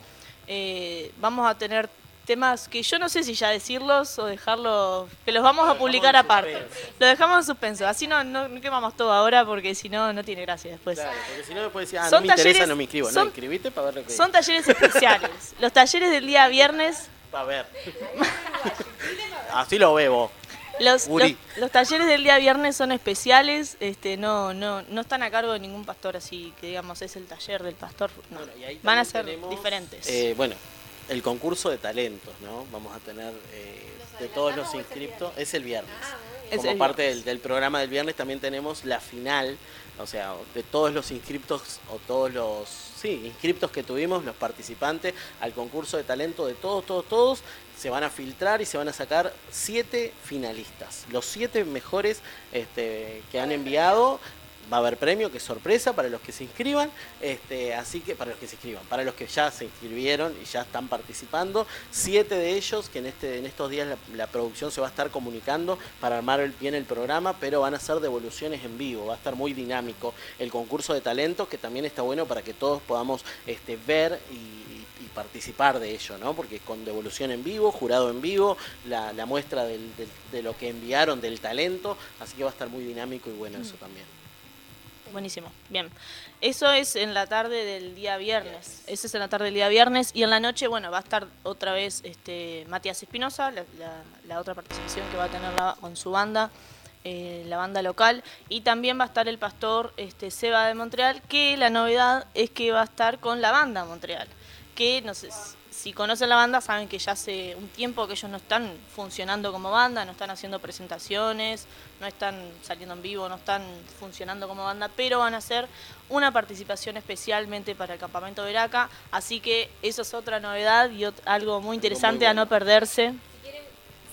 Eh, vamos a tener temas que yo no sé si ya decirlos o dejarlos, que los vamos a publicar aparte. Lo dejamos en suspenso. Así no, no, no quemamos todo ahora porque si no, no tiene gracia después. claro, porque si no después decía, ah, Son no me interesa, no me inscribo. son- no, inscribite para ver lo que Son talleres especiales. Los talleres del día viernes Para ver. Así lo veo. Los, Uri. los, los talleres del día viernes son especiales, este, no, no, no están a cargo de ningún pastor así que digamos es el taller del pastor, no. Bueno, y ahí van a ser tenemos, diferentes. eh, bueno, el concurso de talentos, ¿no? Vamos a tener eh, de todos los inscriptos. Es el viernes. Es Como el parte viernes. del, del programa del viernes también tenemos la final, o sea, de todos los inscriptos o todos los sí, inscriptos que tuvimos, los participantes al concurso de talento de todos, todos, todos, se van a filtrar y se van a sacar siete finalistas. Los siete mejores este, que han enviado. Va a haber premio, que es sorpresa para los que se inscriban, este, así que para los que se inscriban, para los que ya se inscribieron y ya están participando, siete de ellos que en este, en estos días la, la producción se va a estar comunicando para armar el- bien el programa, pero van a ser devoluciones en vivo, va a estar muy dinámico el concurso de talentos, que también está bueno para que todos podamos este, ver y, y participar de ello, ¿no? Porque con devolución en vivo, jurado en vivo, la, la muestra del- del- de lo que enviaron, del talento, así que va a estar muy dinámico y bueno eso también. Buenísimo, bien. Eso es en la tarde del día viernes. Eso es en la tarde del día viernes. Y en la noche, bueno, va a estar otra vez este Matías Espinosa, la, la- la otra participación que va a tener la- con su banda, eh, la banda local. Y también va a estar el pastor este, Seba de Montreal, que la novedad es que va a estar con la banda Montreal. Que no sé, si conocen la banda saben que ya hace un tiempo que ellos no están funcionando como banda, no están haciendo presentaciones, no están saliendo en vivo, no están funcionando como banda, pero van a hacer una participación especialmente para el campamento Veraca, así que eso es otra novedad y algo muy interesante a no perderse.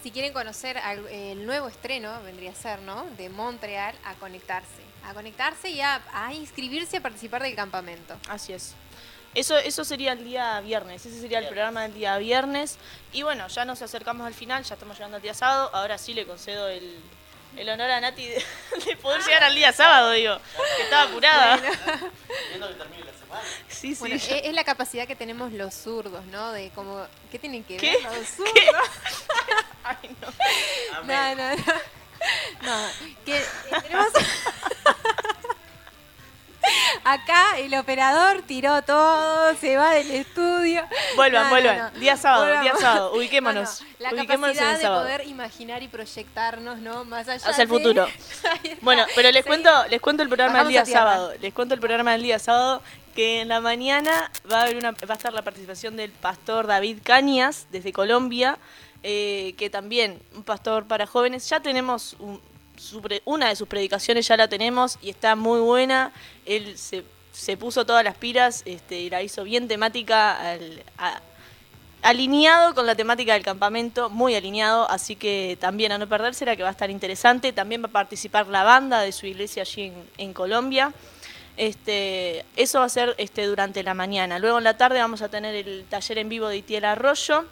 Si quieren conocer el nuevo estreno, vendría a ser, ¿no? De Montreal, a conectarse. A conectarse y a, a inscribirse a participar del campamento. Así es. Eso, eso sería el día viernes, ese sería el programa del día viernes. Y bueno, ya nos acercamos al final, ya estamos llegando al día sábado. Ahora sí le concedo el, el honor a Nati de, de poder llegar al día sábado, digo, que estaba apurada. Sí, sí. Bueno, ya- es, es la capacidad que tenemos los zurdos, ¿no? De como, ¿qué tienen que ¿Qué? ver los zurdos? Ay, no. No, no, no. No, que tenemos... Acá el operador tiró todo, se va del estudio. Vuelvan, No, vuelvan. no. Día sábado, día sábado. Ubiquémonos. No, no, La Ubiquémonos capacidad de sábado. poder imaginar y proyectarnos, ¿no? Más allá Hacia el futuro. Bueno, pero les Sí. cuento, les cuento el programa del día sábado. Les cuento el programa del día sábado que en la mañana va a haber una, va a estar la participación del pastor David Cañas desde Colombia, eh, que también un pastor para jóvenes. Ya tenemos un- una de sus predicaciones ya la tenemos y está muy buena. Él se, se puso todas las pilas este, y la hizo bien temática al- alineado con la temática del campamento, muy alineado, así que también a no perderse la que va a estar interesante. También va a participar la banda de su iglesia allí en, en Colombia. Este, eso va a ser este, durante la mañana. Luego en la tarde vamos a tener el taller en vivo de Itiel Arroyo,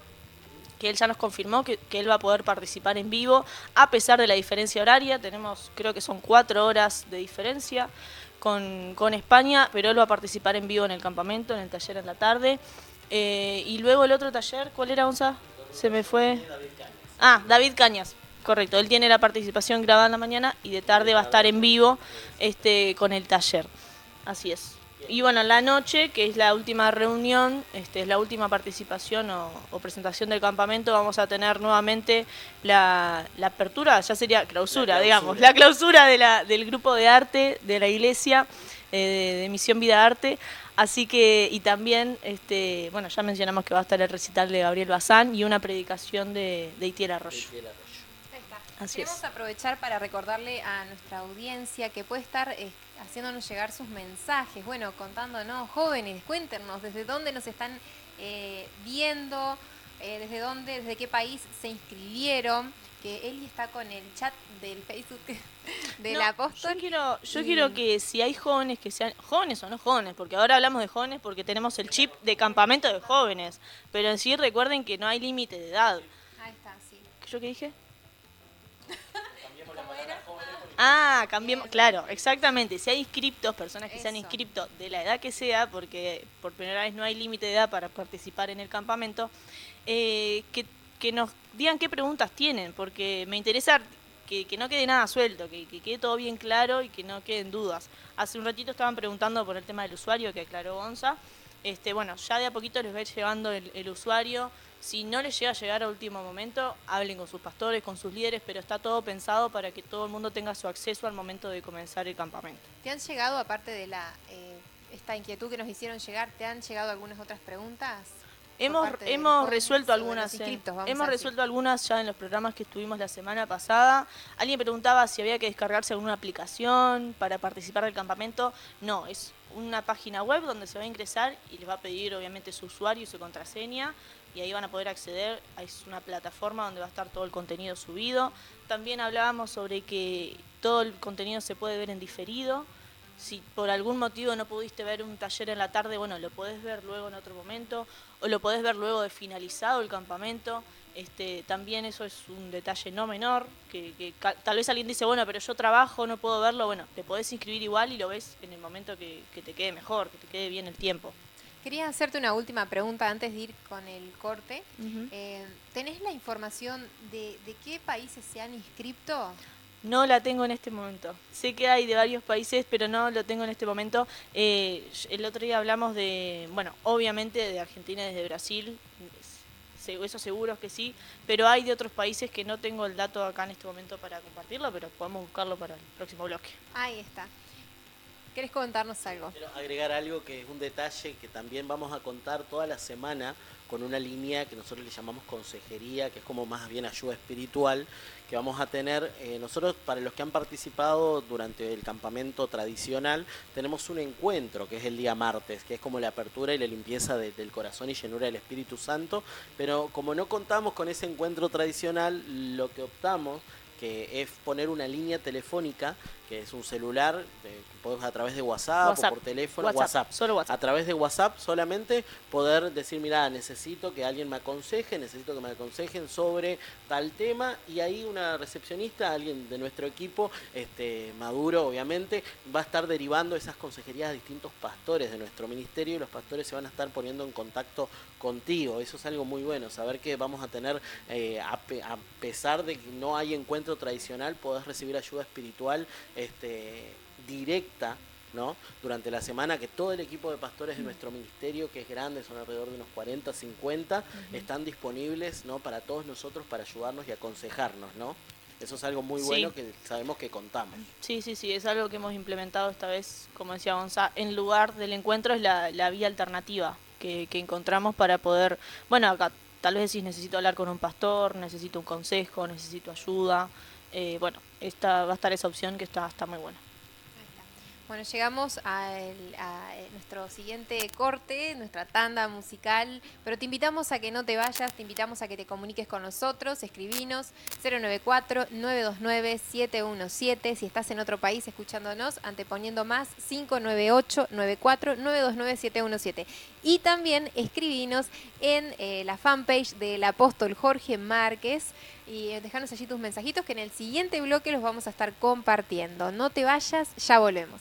que él ya nos confirmó que, que él va a poder participar en vivo, a pesar de la diferencia horaria. Tenemos, creo que son cuatro horas de diferencia con, con España, pero él va a participar en vivo en el campamento, en el taller en la tarde. Eh, y luego el otro taller, ¿cuál era, Onza? Se me fue. Ah, David Cañas, correcto. Él tiene la participación grabada en la mañana y de tarde va a estar en vivo este, con el taller. Así es. Y bueno, en la noche, que es la última reunión, este, es la última participación o, o presentación del campamento, vamos a tener nuevamente la, la apertura, ya sería clausura, digamos, la clausura de la, del grupo de arte de la iglesia eh, de, de Misión Vida Arte. Así que, y también, este, bueno, ya mencionamos que va a estar el recital de Gabriel Bazán y una predicación de, de Itiel Arroyo. Así Queremos es. aprovechar para recordarle a nuestra audiencia que puede estar eh, haciéndonos llegar sus mensajes, bueno, contándonos, jóvenes, cuéntenos desde dónde nos están eh, viendo, eh, desde dónde, desde qué país se inscribieron, que Eli está con el chat del Facebook del No, apóstol. Yo quiero, yo quiero que si hay jóvenes que sean jóvenes o no jóvenes, porque ahora hablamos de jóvenes porque tenemos el chip de campamento de jóvenes, pero en sí recuerden que no hay límite de edad. Ahí está, sí. ¿Yo qué dije? Ah, cambiemos, claro, exactamente. Si hay inscriptos, personas que se han Eso. inscripto de la edad que sea, porque por primera vez no hay límite de edad para participar en el campamento, eh, que, que nos digan qué preguntas tienen, porque me interesa que, que no quede nada suelto, que, que quede todo bien claro y que no queden dudas. Hace un ratito estaban preguntando por el tema del usuario que aclaró Gonza. Este, bueno, ya de a poquito les va a ir llegando el, el usuario. Si no les llega a llegar a último momento, hablen con sus pastores, con sus líderes, pero está todo pensado para que todo el mundo tenga su acceso al momento de comenzar el campamento. ¿Te han llegado, aparte de la eh, esta inquietud que nos hicieron llegar, te han llegado algunas otras preguntas? Hemos, hemos resuelto algunas. en- hemos resuelto algunas ya en los programas que estuvimos la semana pasada. Alguien preguntaba si había que descargarse alguna aplicación para participar del campamento. No, es una página web donde se va a ingresar y les va a pedir obviamente su usuario y su contraseña y ahí van a poder acceder. Es una plataforma donde va a estar todo el contenido subido. También hablábamos sobre que todo el contenido se puede ver en diferido. Si por algún motivo no pudiste ver un taller en la tarde, bueno, lo podés ver luego en otro momento, o lo podés ver luego de finalizado el campamento. Este, también eso es un detalle no menor, que, que tal vez alguien dice, bueno, pero yo trabajo, no puedo verlo, bueno, te podés inscribir igual y lo ves en el momento que te quede mejor, que te quede bien el tiempo. Quería hacerte una última pregunta antes de ir con el corte. Eh, ¿Tenés la información de, de qué países se han inscrito? No la tengo en este momento. Sé que hay de varios países, pero no lo tengo en este momento. Eh, el otro día hablamos de, bueno, obviamente de Argentina y desde Brasil, eso seguro es que sí, pero hay de otros países que no tengo el dato acá en este momento para compartirlo, pero podemos buscarlo para el próximo bloque. Ahí está. ¿Querés contarnos algo? Quiero agregar algo que es un detalle que también vamos a contar toda la semana con una línea que nosotros le llamamos consejería, que es como más bien ayuda espiritual, que vamos a tener, eh, nosotros para los que han participado durante el campamento tradicional, tenemos un encuentro que es el día martes, que es como la apertura y la limpieza de- del corazón y llenura del Espíritu Santo, pero como no contamos con ese encuentro tradicional, lo que optamos que es poner una línea telefónica, que es un celular, eh, que podemos a través de WhatsApp, WhatsApp. o por teléfono, WhatsApp, WhatsApp. solo WhatsApp. A través de WhatsApp solamente poder decir, mira, necesito que alguien me aconseje, necesito que me aconsejen sobre tal tema y ahí una recepcionista, alguien de nuestro equipo, este maduro obviamente, va a estar derivando esas consejerías a distintos pastores de nuestro ministerio y los pastores se van a estar poniendo en contacto contigo. Eso es algo muy bueno, saber que vamos a tener, eh, a, a pesar de que no hay tradicional, podés recibir ayuda espiritual este, directa. ¿no? Durante la semana que todo el equipo de pastores de nuestro ministerio, que es grande, son alrededor de unos 40, 50, están disponibles ¿no? para todos nosotros para ayudarnos y aconsejarnos. ¿no? Eso es algo muy Sí. bueno que sabemos que contamos. Sí, sí, sí, es algo que hemos implementado esta vez, como decía Gonzalo, en lugar del encuentro es la, la vía alternativa que, que encontramos para poder, bueno, acá tal vez decís necesito hablar con un pastor, necesito un consejo, necesito ayuda, eh, bueno, esta, va a estar esa opción que está, está muy buena. Bueno, llegamos al- a, eh, nuestro siguiente corte, nuestra tanda musical, pero te invitamos a que no te vayas, te invitamos a que te comuniques con nosotros, escribinos 094-929-717, si estás en otro país escuchándonos, anteponiendo más 598-94-929-717. Y también escribinos en eh, la fanpage del apóstol Jorge Márquez y eh, dejanos allí tus mensajitos que en el siguiente bloque los vamos a estar compartiendo. No te vayas, ya volvemos.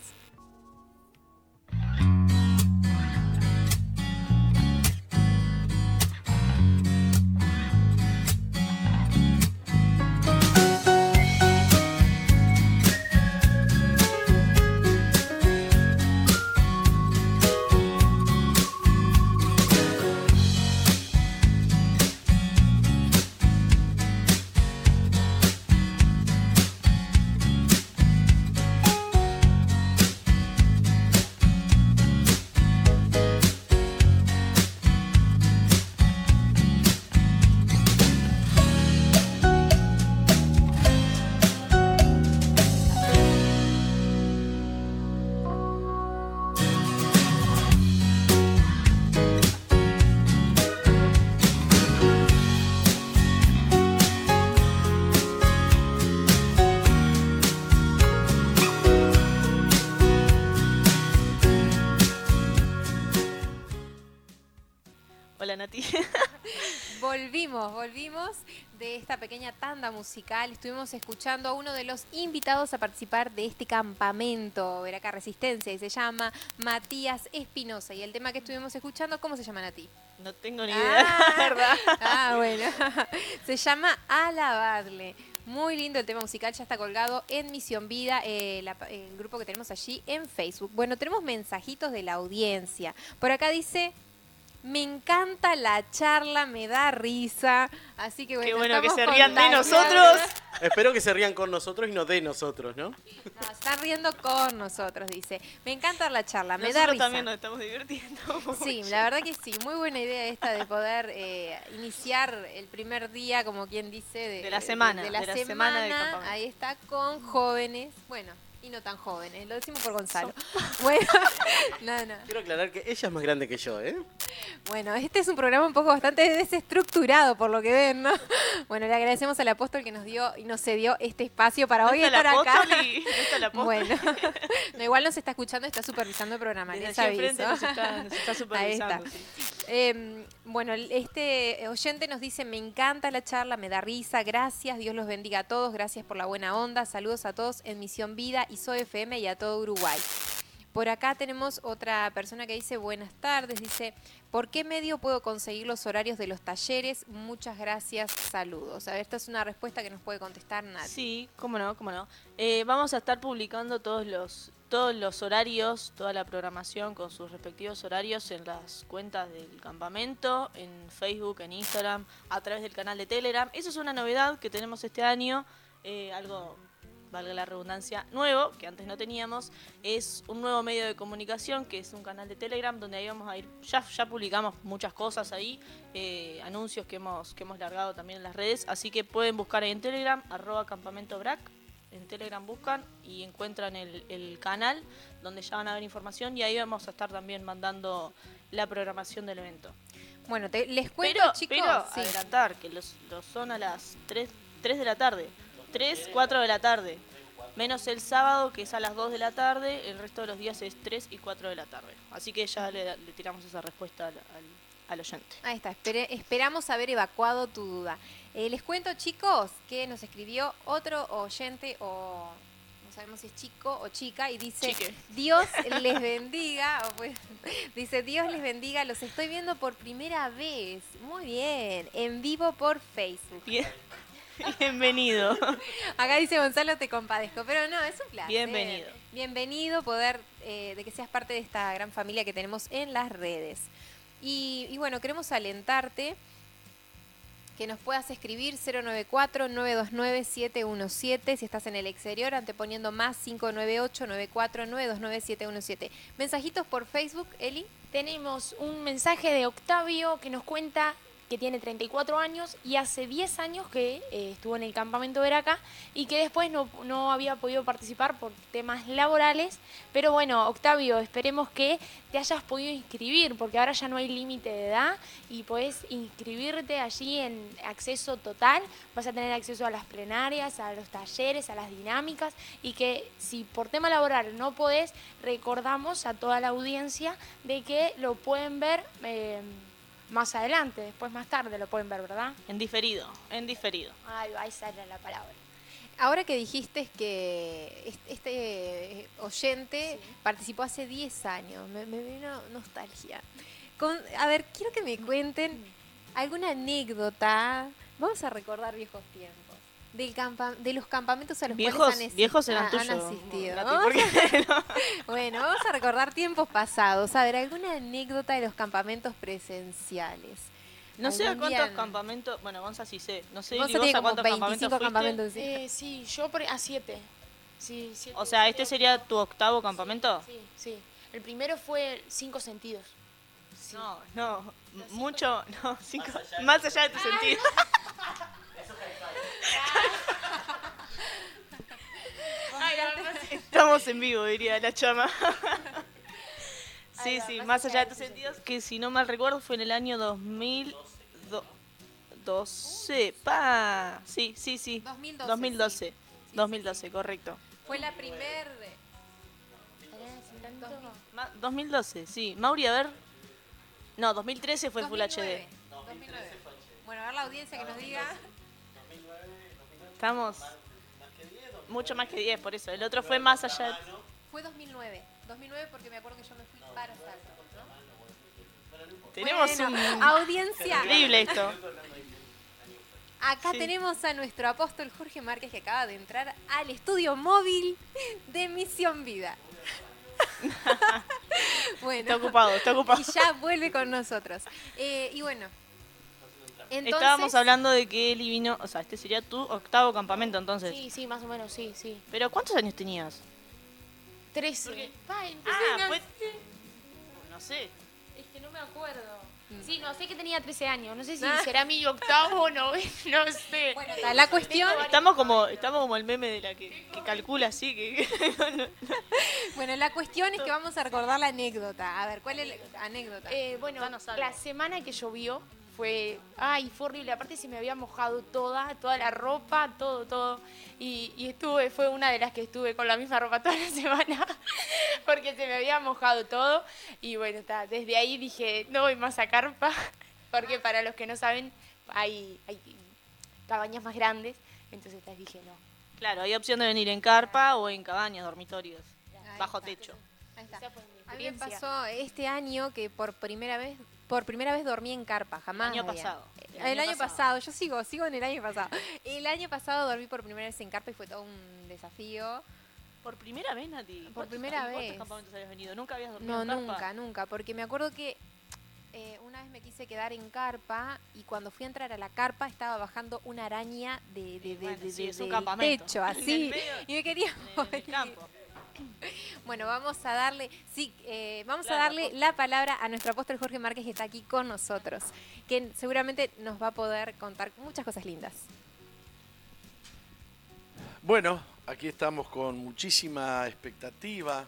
Volvimos, volvimos de esta pequeña tanda musical. Estuvimos escuchando a uno de los invitados a participar de este campamento Veraca Resistencia y se llama Matías Espinosa. Y el tema que estuvimos escuchando, ¿cómo se llama a ti? No tengo ni idea, Ah, verdad. Ah, bueno. Se llama Alabarle. Muy lindo el tema musical, ya está colgado en Misión Vida, eh, la- el grupo que tenemos allí en Facebook. Bueno, tenemos mensajitos de la audiencia. Por acá dice, me encanta la charla, me da risa. Así que bueno, Qué bueno que se rían de nosotros. Espero que se rían con nosotros y no de nosotros, ¿no? No, están riendo con nosotros, dice. Me encanta la charla, me da Nosotros risa. también nos estamos divirtiendo. Sí, la verdad que sí, muy buena idea esta de poder eh, iniciar el primer día, como quien dice, de, De la semana, de la de la semana, semana del campamento. ahí está, con jóvenes, bueno, y no tan jóvenes, lo decimos por Gonzalo. Bueno, no, no. Quiero aclarar que ella es más grande que yo, ¿eh? Bueno, este es un programa un poco bastante desestructurado, por lo que ven, ¿no? Bueno, le agradecemos al apóstol que nos dio y nos cedió este espacio para ¿No hoy está estar acá. y- no está el? Bueno, no, igual nos está escuchando y está supervisando el programa, Desde les aviso. nos está, nos está supervisando. Ahí sí. Eh, bueno, este oyente nos dice, me encanta la charla, me da risa, gracias, Dios los bendiga a todos, gracias por la buena onda, saludos a todos en Misión Vida y Soy FM y a todo Uruguay. Por acá tenemos otra persona que dice buenas tardes, dice, ¿por qué medio puedo conseguir los horarios de los talleres? Muchas gracias, saludos. A ver, esta es una respuesta que nos puede contestar nadie. Sí, cómo no, cómo no. Eh, vamos a estar publicando todos los todos los horarios, toda la programación con sus respectivos horarios en las cuentas del campamento, en Facebook, en Instagram, a través del canal de Telegram. Eso es una novedad que tenemos este año, eh, algo, valga la redundancia, nuevo, que antes no teníamos. Es un nuevo medio de comunicación, que es un canal de Telegram, donde ahí vamos a ir, ya, ya publicamos muchas cosas ahí, eh, anuncios que hemos, que hemos largado también en las redes, así que pueden buscar ahí en Telegram, arroba campamento brac, en Telegram buscan y encuentran el, el canal donde ya van a ver información y ahí vamos a estar también mandando la programación del evento. Bueno, te- les cuento, Pero, chicos. pero sí. adelantar, que los, los son a las 3, 3 de la tarde. 3, 4 de la tarde. Menos el sábado, que es a las 2 de la tarde. El resto de los días es 3 y 4 de la tarde. Así que ya le, le tiramos esa respuesta al, al- al oyente. Ahí está, espere- esperamos haber evacuado tu duda. Eh, les cuento, chicos, que nos escribió otro oyente o no sabemos si es chico o chica y dice Chique. Dios les bendiga. o pues, dice Dios les bendiga, los estoy viendo por primera vez. Muy bien, en vivo por Facebook. Bien- Bienvenido. Acá dice Gonzalo, te compadezco, pero no, es un placer. Bienvenido. Bienvenido poder eh, de que seas parte de esta gran familia que tenemos en las redes. Y, y bueno, queremos alentarte que nos puedas escribir 094-929-717 si estás en el exterior, anteponiendo más 598-94-929-717. Mensajitos por Facebook, Eli. Tenemos un mensaje de Octavio que nos cuenta que tiene 34 años y hace 10 años que eh, estuvo en el campamento Veraca y que después no, no había podido participar por temas laborales. Pero bueno, Octavio, esperemos que te hayas podido inscribir porque ahora ya no hay límite de edad y puedes inscribirte allí en acceso total. Vas a tener acceso a las plenarias, a los talleres, a las dinámicas y que si por tema laboral no podés, recordamos a toda la audiencia de que lo pueden ver eh, más adelante, después más tarde lo pueden ver, ¿verdad? En diferido, en diferido. Ay, ahí sale la palabra. Ahora que dijiste que est- este oyente participó hace 10 años, me, me vino nostalgia. Con- a ver, quiero que me cuenten alguna anécdota. Vamos a recordar viejos tiempos. Del campa- de los campamentos a los Viejos, cuales han, viejos eran tuyos. han asistido. Bueno, vamos a recordar tiempos pasados. A ver, alguna anécdota de los campamentos presenciales. No sé a cuántos campamentos. Bueno, Gonza sí sé. No sé, Vos Ili, vos tenés a como cuántos 25 campamentos campamentos. sí. Eh, sí, yo a siete. Sí, siete. O sea, ¿este sería tu octavo campamento? Sí, sí. El primero fue cinco sentidos. No, no, mucho, no, cinco, más allá de tu sentido. Estamos en vivo, diría la chama. Sí, sí, más allá de tus sentidos, que si no mal recuerdo fue en el año 2012. Pa, sí, sí, sí. 2012, 2012. 2012, correcto. Fue la primer... Ma- 2012, sí. Mauri, a ver. No, 2013 fue el Full 2009, HD. 2009. Bueno, a ver la audiencia que nos diga. Estamos mucho más que 10, por eso. El otro fue más allá. de- Fue 2009. 2009 porque me acuerdo que yo me fui para Salta. ¿no? Tenemos Bueno, un... audiencia. Increíble esto. Acá Sí. tenemos a nuestro apóstol Jorge Márquez que acaba de entrar al estudio móvil de Misión Vida. bueno, Está ocupado, está ocupado. y ya vuelve con nosotros. Eh, y bueno, entonces, Estábamos hablando de que Eli vino, o sea, este sería tu octavo campamento entonces. Sí, sí, más o menos, sí, sí. Pero ¿cuántos años tenías? Trece. Ah, fue... No sé. Es que no me acuerdo. Sí, no, sé que tenía 13 años. No sé si Ah. será mi octavo o no, no sé. bueno, la cuestión, Estamos como, estamos como el meme de la que, que calcula así, que... bueno, la cuestión es que vamos a recordar la anécdota. A ver, ¿cuál es la anécdota? Eh, bueno, la semana que llovió fue, ay, fue horrible. Aparte se me había mojado toda, toda la ropa, todo, todo. Y, y estuve, fue una de las que estuve con la misma ropa toda la semana, porque se me había mojado todo. Y bueno, está, desde ahí dije, no voy más a carpa, porque para los que no saben, hay, hay cabañas más grandes. Entonces ta, dije, no. Claro, hay opción de venir en carpa o en cabañas, dormitorios, Ahí bajo está. techo. Ahí está. A mí me experiencia. pasó este año que por primera vez, por primera vez dormí en carpa, jamás. año había. pasado. El, año pasado. yo sigo, sigo en el año pasado. El año pasado dormí por primera vez en carpa y fue todo un desafío. Por primera vez, Nati. Por ¿Cuántos- primera ¿cuántos vez. campamentos habías venido? ¿Nunca habías dormido No, en carpa? nunca, nunca, porque me acuerdo que eh, una vez me quise quedar en carpa y cuando fui a entrar a la carpa estaba bajando una araña de, de, de, Bueno, de- sí, de- es un del campamento. techo, el así. Y me quería En el campo. Bueno, vamos a darle, sí, eh, vamos Claro, a darle la palabra a nuestro apóstol Jorge Márquez que está aquí con nosotros, que seguramente nos va a poder contar muchas cosas lindas. Bueno, aquí estamos con muchísima expectativa,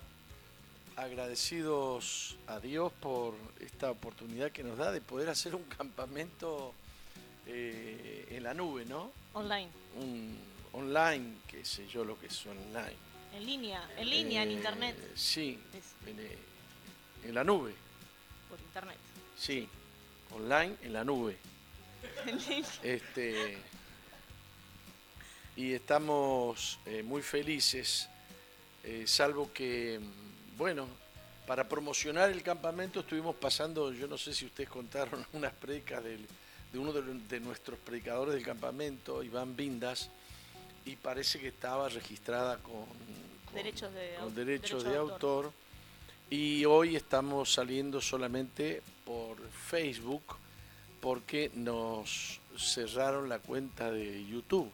agradecidos a Dios por esta oportunidad que nos da de poder hacer un campamento eh, en la nube, ¿no? Online. Un online, qué sé yo lo que es online. En línea. En línea, en Eh, internet. Sí, en, eh, en la nube, por internet. sí, online en la nube. En línea. Este, y estamos eh, muy felices, eh, salvo que, mm, bueno, para promocionar el campamento estuvimos pasando, yo no sé si ustedes contaron unas predicas del- de uno de, de nuestros predicadores del campamento, Iván Vindas, y parece que estaba registrada con- Derechos de con derechos derecho de de autor. autor. Y hoy estamos saliendo solamente por Facebook porque nos cerraron la cuenta de YouTube.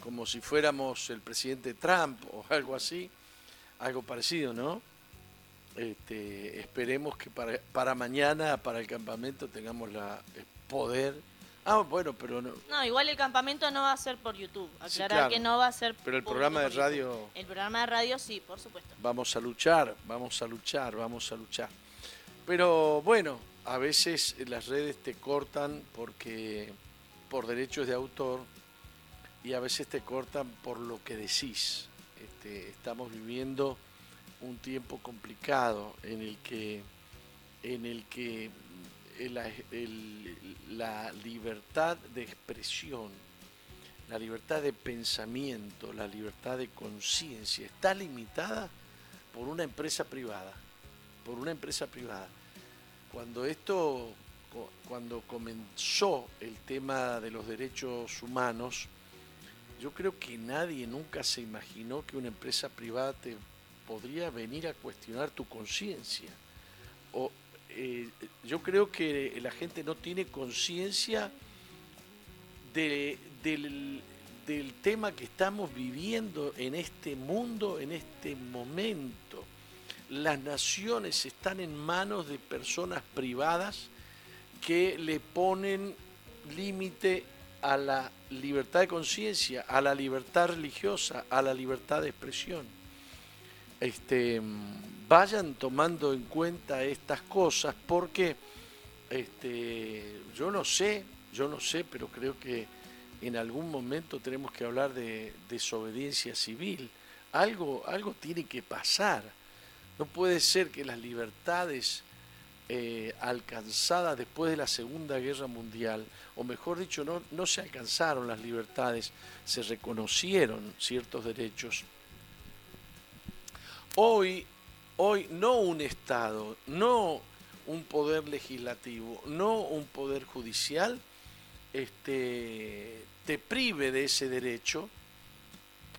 Como si fuéramos el presidente Trump o algo así, algo parecido, ¿no? Este, esperemos que para, para mañana, para el campamento, tengamos la, el poder. Ah, bueno, pero no, No, igual el campamento no va a ser por YouTube. Sí, Aclarar claro. que no va a ser Pero el programa de YouTube. radio- El programa de radio sí, por supuesto. vamos a luchar, vamos a luchar, vamos a luchar. Pero bueno, a veces las redes te cortan porque por derechos de autor y a veces te cortan por lo que decís. Este, estamos viviendo un tiempo complicado en el que en el que el- la libertad de expresión, la libertad de pensamiento, la libertad de conciencia está limitada por una empresa privada, por una empresa privada. Cuando esto, cu- cuando comenzó el tema de los derechos humanos, yo creo que nadie nunca se imaginó que una empresa privada te podría venir a cuestionar tu conciencia. O eh, yo creo que la gente no tiene conciencia de- del, del tema que estamos viviendo en este mundo, en este momento. Las naciones están en manos de personas privadas que le ponen límite a la libertad de conciencia, a la libertad religiosa, a la libertad de expresión. Este, vayan tomando en cuenta estas cosas porque este, yo no sé, yo no sé, pero creo que en algún momento tenemos que hablar de desobediencia civil. Algo, algo tiene que pasar. No puede ser que las libertades eh, alcanzadas después de la Segunda Guerra Mundial, o mejor dicho, no, no se alcanzaron las libertades, se reconocieron ciertos derechos. Hoy, hoy no un Estado, no un poder legislativo, no un poder judicial, este, te prive de ese derecho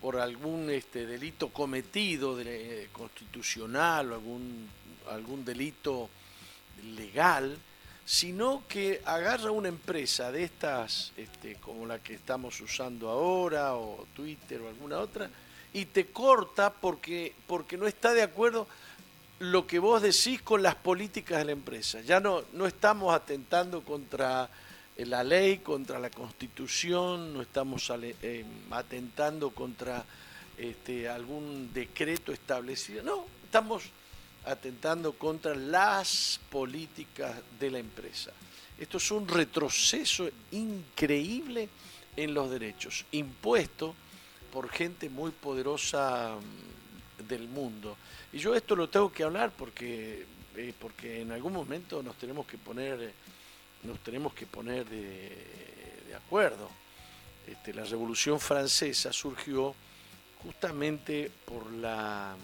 por algún este, delito cometido de- constitucional o algún, algún delito legal, sino que agarra una empresa de estas, este, como la que estamos usando ahora, o Twitter o alguna otra, y te corta porque, porque no está de acuerdo lo que vos decís con las políticas de la empresa. Ya no, no estamos atentando contra eh, la ley, contra la constitución, no estamos eh, atentando contra este, algún decreto establecido, no, estamos atentando contra las políticas de la empresa. Esto es un retroceso increíble en los derechos, impuesto por gente muy poderosa mm, del mundo. Y yo esto lo tengo que hablar porque, eh, porque en algún momento nos tenemos que poner, nos tenemos que poner de, de acuerdo. Este, la Revolución Francesa surgió justamente por la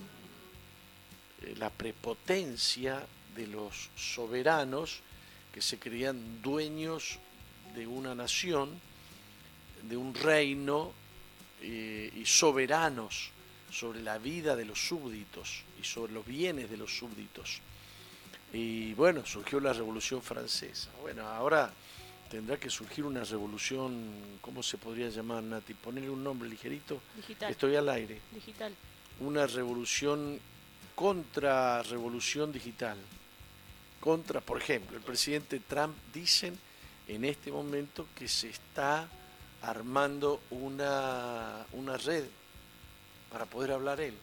eh, la prepotencia de los soberanos que se creían dueños de una nación, de un reino eh, y soberanos sobre la vida de los súbditos y sobre los bienes de los súbditos. Y bueno, surgió la Revolución Francesa. Bueno, ahora tendrá que surgir una revolución, ¿cómo se podría llamar, Nati? Ponerle un nombre ligerito. Digital. Estoy al aire. Digital. Una revolución contra revolución digital. Contra, por ejemplo, el presidente Trump dicen en este momento que se está armando una, una red para poder hablar él,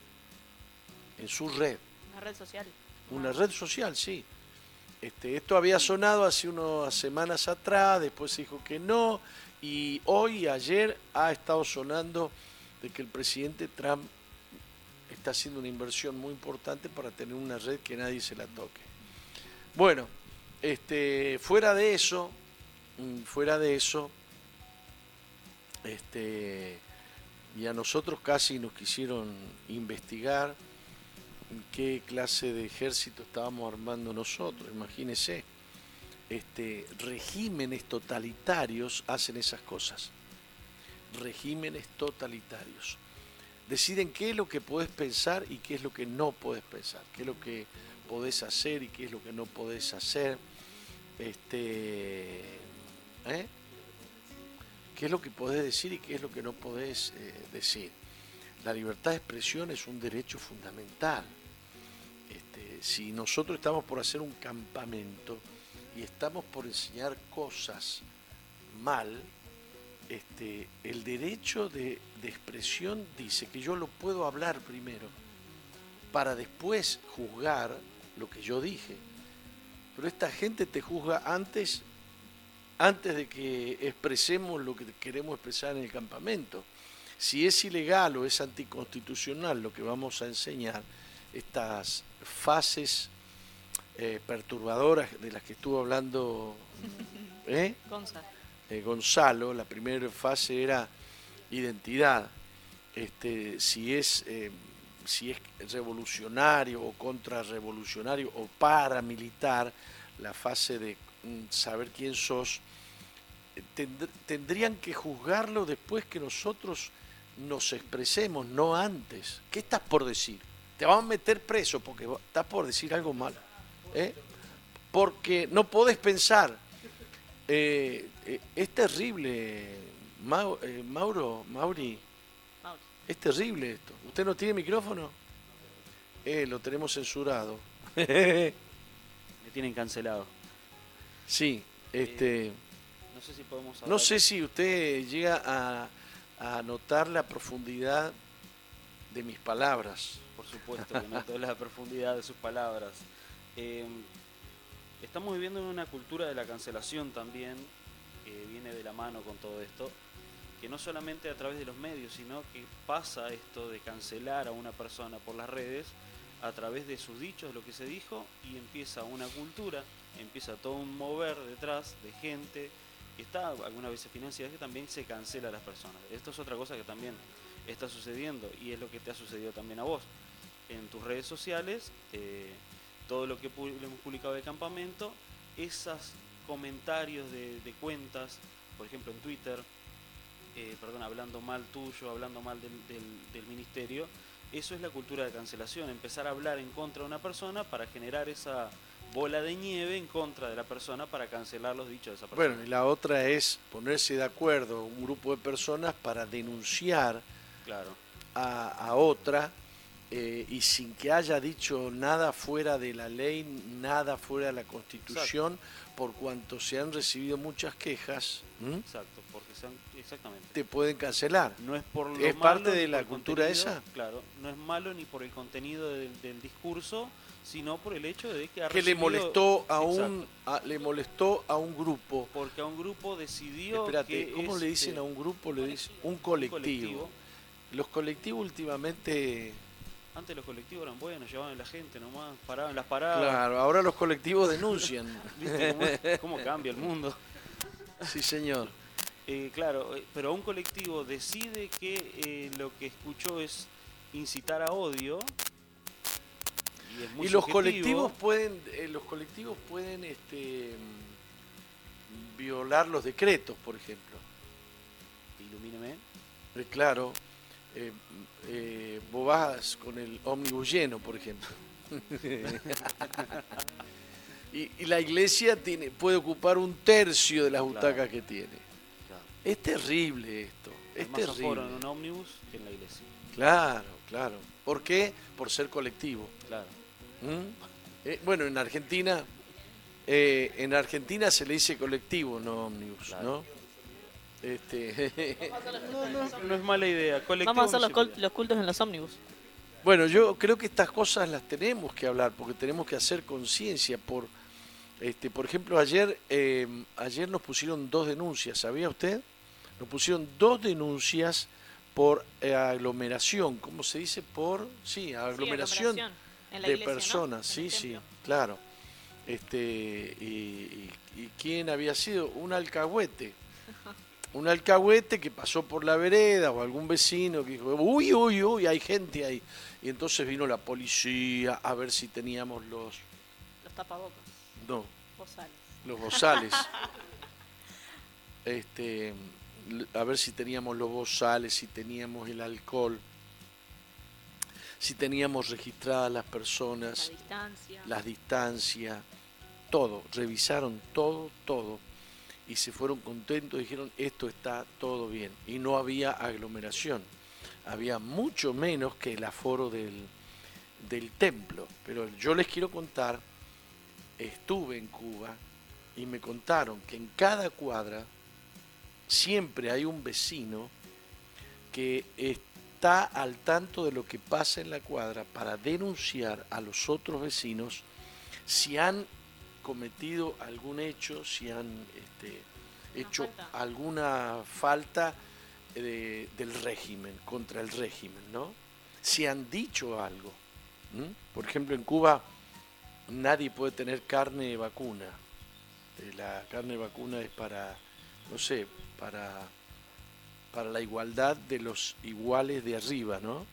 en su red. Una red social. Una red social, sí. Este, esto había sonado hace unas semanas atrás, después se dijo que no, y hoy, ayer, ha estado sonando de que el presidente Trump está haciendo una inversión muy importante para tener una red que nadie se la toque. Bueno, este, fuera de eso, mm, fuera de eso, este, y a nosotros casi nos quisieron investigar qué clase de ejército estábamos armando nosotros, imagínese. Este, regímenes totalitarios hacen esas cosas. Regímenes totalitarios. Deciden qué es lo que podés pensar y qué es lo que no podés pensar, qué es lo que podés hacer y qué es lo que no podés hacer. Este, ¿eh? ¿Qué es lo que podés decir y qué es lo que no podés eh, decir? La libertad de expresión es un derecho fundamental. Este, si nosotros estamos por hacer un campamento y estamos por enseñar cosas mal, este, el derecho de, de expresión dice que yo lo puedo hablar primero para después juzgar lo que yo dije. Pero esta gente te juzga antes, antes de que expresemos lo que queremos expresar en el campamento. Si es ilegal o es anticonstitucional lo que vamos a enseñar, estas fases eh, perturbadoras de las que estuvo hablando ¿eh? Gonza. Eh, Gonzalo, la primera fase era identidad. Este, si es si es revolucionario o contrarrevolucionario o paramilitar, la fase de mm, saber quién sos, tendrían que juzgarlo después que nosotros nos expresemos, no antes. ¿Qué estás por decir? Te van a meter preso porque estás por decir algo malo. ¿eh? Porque no podés pensar. Eh, eh, es terrible, Mau- eh, Mauro, Mauri. Es terrible esto. ¿Usted no tiene micrófono? Eh, lo tenemos censurado. Me tienen cancelado. sí, este. No sé si podemos hablar. No sé si usted llega a, a notar la profundidad de mis palabras. Por supuesto, que noto la profundidad de sus palabras. Eh, estamos viviendo en una cultura de la cancelación también, que viene de la mano con todo esto, que no solamente a través de los medios, sino que pasa esto de cancelar a una persona por las redes a través de sus dichos, lo que se dijo, y empieza una cultura, empieza todo un mover detrás de gente está algunas veces financiada que también se cancela a las personas. Esto es otra cosa que también está sucediendo y es lo que te ha sucedido también a vos. En tus redes sociales, eh, todo lo que hemos publicado de campamento, esos comentarios de, de cuentas, por ejemplo en Twitter, eh, perdón, hablando mal tuyo, hablando mal del, del- del ministerio, eso es la cultura de cancelación, empezar a hablar en contra de una persona para generar esa bola de nieve en contra de la persona para cancelar los dichos de esa persona. Bueno, y la otra es ponerse de acuerdo un grupo de personas para denunciar claro. a, a otra eh, y sin que haya dicho nada fuera de la ley, nada fuera de la constitución, por cuanto se han recibido muchas quejas. Exacto, exactamente. te pueden cancelar. No es por lo ¿Es malo parte de la cultura esa? Claro, no es malo ni por el contenido del, del discurso, sino por el hecho de que ha Que le molestó a un a- le molestó a un grupo. porque a un grupo decidió Espérate, que ¿cómo es, le dicen este, a un grupo? Le dicen un colectivo. colectivo. Los colectivos últimamente, Antes los colectivos eran buenos, llevaban a la gente nomás, paraban las paradas. claro, ahora los colectivos denuncian. ¿Viste cómo, cómo cambia el mundo? Sí, señor. Eh, claro, eh, pero un colectivo decide que eh, lo que escuchó es incitar a odio y Y es muy Y los colectivos pueden, eh, los colectivos pueden este, violar los decretos, por ejemplo. Ilumíneme. Eh, claro, vos vas con el ómnibus lleno, por ejemplo. y, y la iglesia tiene, puede ocupar un tercio de las Claro. butacas que tiene. Es terrible esto, es más aforo terrible. en un ómnibus que en la iglesia. Claro, claro. ¿Por qué? Por ser colectivo. Claro. ¿Mm? Eh, bueno, en Argentina, eh, en Argentina se le dice colectivo, no ómnibus, Claro. ¿no? Este, No, no, no es mala idea. Colectivo Vamos a hacer los, col- musical. los cultos en los ómnibus. bueno, yo creo que estas cosas las tenemos que hablar porque tenemos que hacer conciencia por, este, por ejemplo, ayer, eh, ayer nos pusieron dos denuncias, ¿sabía usted? Nos pusieron dos denuncias por eh, aglomeración, ¿cómo se dice? Por, sí, aglomeración. De personas, sí, sí, claro. Este, y, y- y quién había sido? Un alcahuete. Un alcahuete que pasó por la vereda o algún vecino que dijo, uy, uy, uy, hay gente ahí. Y entonces vino la policía a ver si teníamos los, Los tapabocas. no, Bozales. los bozales. este, a ver si teníamos los bozales, si teníamos el alcohol, si teníamos registradas las La personas distancia. las distancias, todo, revisaron todo, todo, y se fueron contentos, dijeron, esto está todo bien, y no había aglomeración, había mucho menos que el aforo del, del templo, pero yo les quiero contar, estuve en Cuba y me contaron que en cada cuadra siempre hay un vecino que está al tanto de lo que pasa en la cuadra para denunciar a los otros vecinos si han cometido algún hecho, si han este, hecho falta. alguna falta eh, del régimen, contra el régimen, ¿no? Si han dicho algo. Por ejemplo, en Cuba nadie puede tener carne vacuna. Eh, La carne vacuna es para, no sé, para, para la igualdad de los iguales de arriba, ¿no?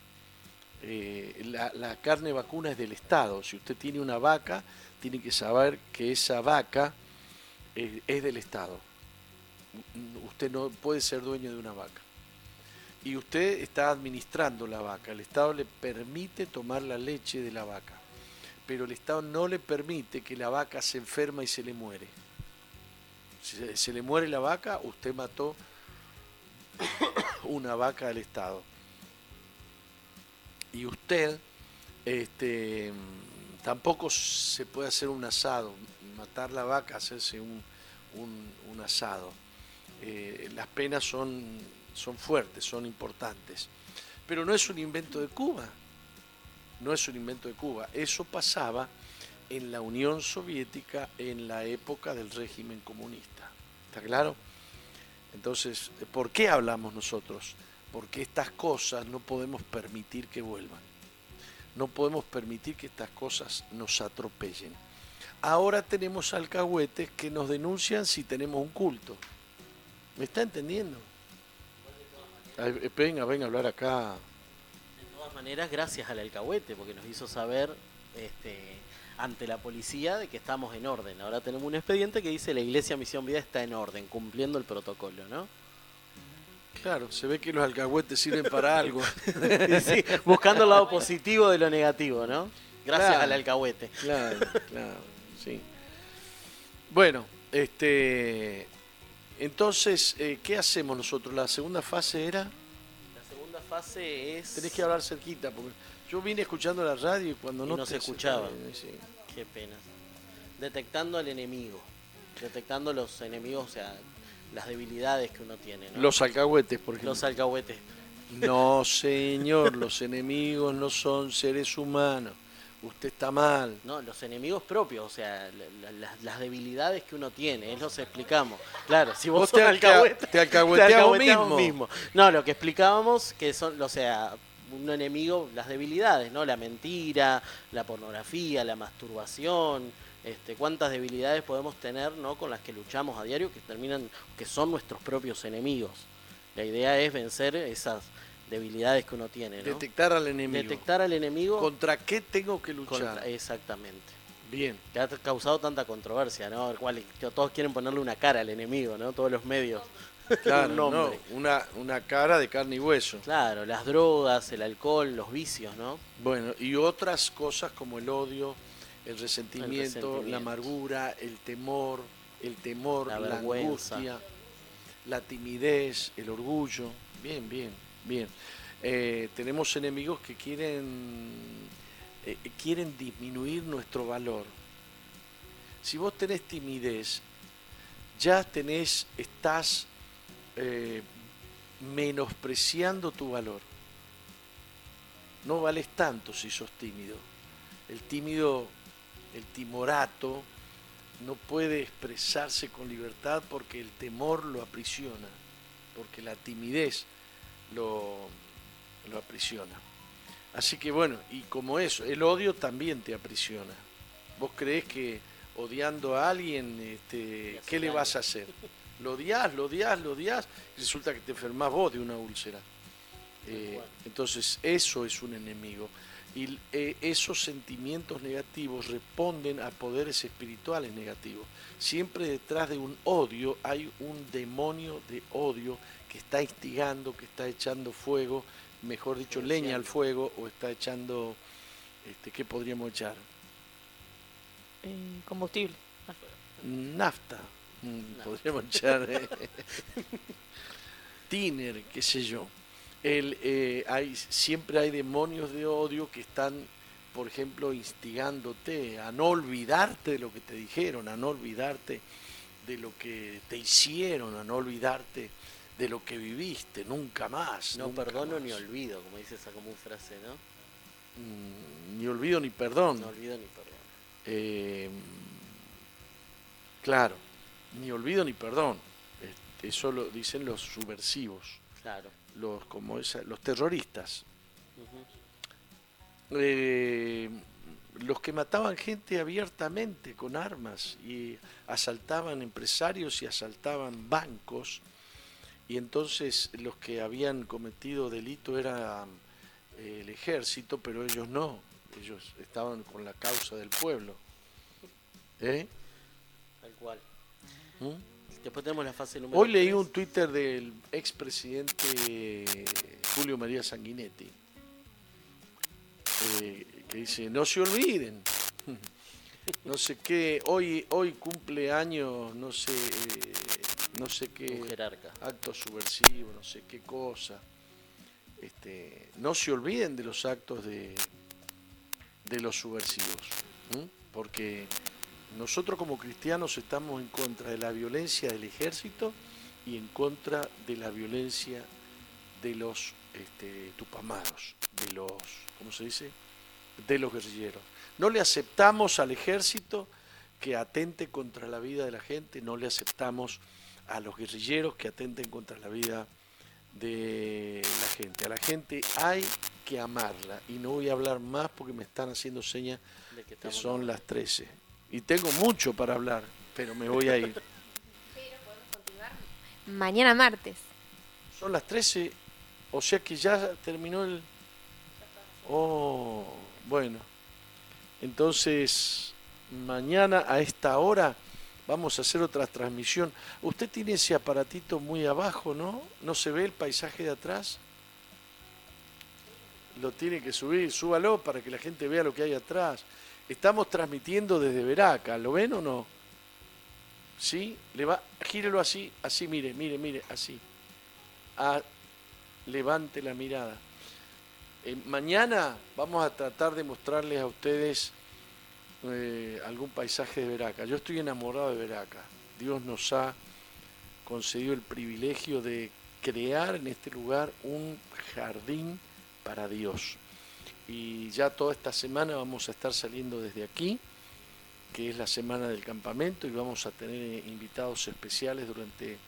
Eh, la, carne vacuna es del Estado. Si usted tiene una vaca, tiene que saber que esa vaca eh, es del Estado. Usted no puede ser dueño de una vaca. Y usted está administrando la vaca. El Estado le permite tomar la leche de la vaca. Pero el Estado no le permite que la vaca se enferma y se le muere. Se, se le muere la vaca, usted mató una vaca del Estado. Y usted este, tampoco se puede hacer un asado, matar la vaca, hacerse un, un- un asado. Eh, las penas son, son fuertes, son importantes. Pero no es un invento de Cuba, no es un invento de Cuba. Eso pasaba en la Unión Soviética en la época del régimen comunista. ¿Está claro? Entonces, ¿por qué hablamos nosotros? Porque estas cosas no podemos permitir que vuelvan. No podemos permitir que estas cosas nos atropellen. Ahora tenemos alcahuetes que nos denuncian si tenemos un culto. ¿Me está entendiendo? Eh, venga, venga a hablar acá. De todas maneras, gracias al alcahuete, porque nos hizo saber este, ante la policía de que estamos en orden. Ahora tenemos un expediente que dice la Iglesia Misión Vida está en orden, cumpliendo el protocolo, ¿no? Claro, se ve que los alcahuetes sirven para algo. Sí, buscando el lado positivo de lo negativo, ¿no? Gracias Claro. al alcahuete. Claro, claro, sí. Bueno, este, entonces, eh, ¿qué hacemos nosotros? La segunda fase era, La segunda fase es... tenés que hablar cerquita, porque yo vine escuchando la radio y cuando Y no, no te se escuchaba. sí. Qué pena. Detectando al enemigo. Detectando los enemigos, o sea, las debilidades que uno tiene, ¿no? Los alcahuetes, por ejemplo. Los alcahuetes. No, señor, los enemigos no son seres humanos. Usted está mal. No, los enemigos propios, o sea, la- la- las, debilidades que uno tiene, es lo que explicamos. Claro, si vos, Vos sos te alca- alcahuete, te alcahueteás te vos alcahueteás mismo. No, lo que explicábamos que son, o sea, un enemigo, las debilidades, ¿no? La mentira, la pornografía, la masturbación, este, cuántas debilidades podemos tener, ¿no? Con las que luchamos a diario, que terminan, que son nuestros propios enemigos. La idea es vencer esas, debilidades que uno tiene. ¿no? Detectar al enemigo. Detectar al enemigo. ¿Contra qué tengo que luchar? contra- exactamente. Bien. Que ha causado tanta controversia, ¿no? El cual- que todos quieren ponerle una cara al enemigo, ¿no? Todos los medios. Claro, Un no, una, una cara de carne y hueso. Claro, las drogas, el alcohol, los vicios, ¿no? Bueno, y otras cosas como el odio, el resentimiento, resentimiento. la amargura, el temor, el temor, La angustia, la timidez, el orgullo. Bien, bien, bien. Eh, tenemos enemigos que quieren, eh, quieren disminuir nuestro valor. Si vos tenés timidez, ya tenés, estás eh, menospreciando tu valor. No vales tanto si sos tímido. El tímido, el timorato, no puede expresarse con libertad porque el temor lo aprisiona, porque la timidez lo, lo aprisiona. Así que bueno, y como eso, el odio también te aprisiona. Vos creés que odiando a alguien, este, ¿qué le vas a hacer? Lo odias, lo odias, lo odias, y resulta que te enfermas vos de una úlcera. Eh, entonces, eso es un enemigo. Y eh, esos sentimientos negativos responden a poderes espirituales negativos. Siempre detrás de un odio hay un demonio de odio que está instigando, que está echando fuego, mejor dicho, leña al fuego, o está echando, este, ¿qué podríamos echar? Eh, combustible. Nafta. Mm, Podríamos echar eh, tiner, qué sé yo. El, eh, hay, siempre hay demonios de odio que están, por ejemplo, instigándote a no olvidarte de lo que te dijeron, a no olvidarte de lo que te hicieron, a no olvidarte de lo que viviste, nunca más. No nunca perdono más. ni olvido, como dice esa común frase, ¿no? Mm, Ni olvido ni perdón. No olvido ni perdón. Eh, claro, ni olvido ni perdón. Este, Eso lo dicen los subversivos, Claro. los, como esa- los terroristas. Eh, los que mataban gente abiertamente con armas y asaltaban empresarios y asaltaban bancos. Y entonces los que habían cometido delito era eh, el ejército, pero ellos no. Ellos estaban con la causa del pueblo. ¿Eh? Tal cual. ¿Mm? Después tenemos la fase número Hoy leí un Twitter del expresidente Julio María Sanguinetti, eh, que dice, no se olviden, no sé qué, hoy, hoy cumple años, no sé, eh, no sé qué, jerarca. acto subversivo, no sé qué cosa. Este, no se olviden de los actos de, de los subversivos, porque nosotros como cristianos estamos en contra de la violencia del ejército y en contra de la violencia de los este, tupamaros, de los, ¿cómo se dice? De los guerrilleros. No le aceptamos al ejército que atente contra la vida de la gente, no le aceptamos a los guerrilleros que atenten contra la vida de la gente. A la gente hay que amarla y no voy a hablar más porque me están haciendo señas que son las 13. Y tengo mucho para hablar, pero me voy a ir. Mañana martes. Son las 13, o sea que ya terminó el... Oh, bueno. Entonces, mañana a esta hora vamos a hacer otra transmisión. Usted tiene ese aparatito muy abajo, ¿no? ¿No se ve el paisaje de atrás? Lo tiene que subir, súbalo para que la gente vea lo que hay atrás. Estamos transmitiendo desde Veraca, ¿lo ven o no? ¿Sí? Le va, gírelo así, así, mire, mire, mire, así. Ah, levante la mirada. Eh, mañana vamos a tratar de mostrarles a ustedes eh, algún paisaje de Veraca. Yo estoy enamorado de Veraca. Dios nos ha concedido el privilegio de crear en este lugar un jardín para Dios. Y ya toda esta semana vamos a estar saliendo desde aquí, que es la semana del campamento, y vamos a tener eh, invitados especiales durante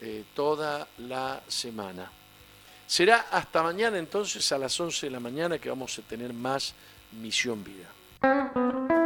eh, toda la semana. Será hasta mañana entonces a las 11 de la mañana que vamos a tener más Misión Vida.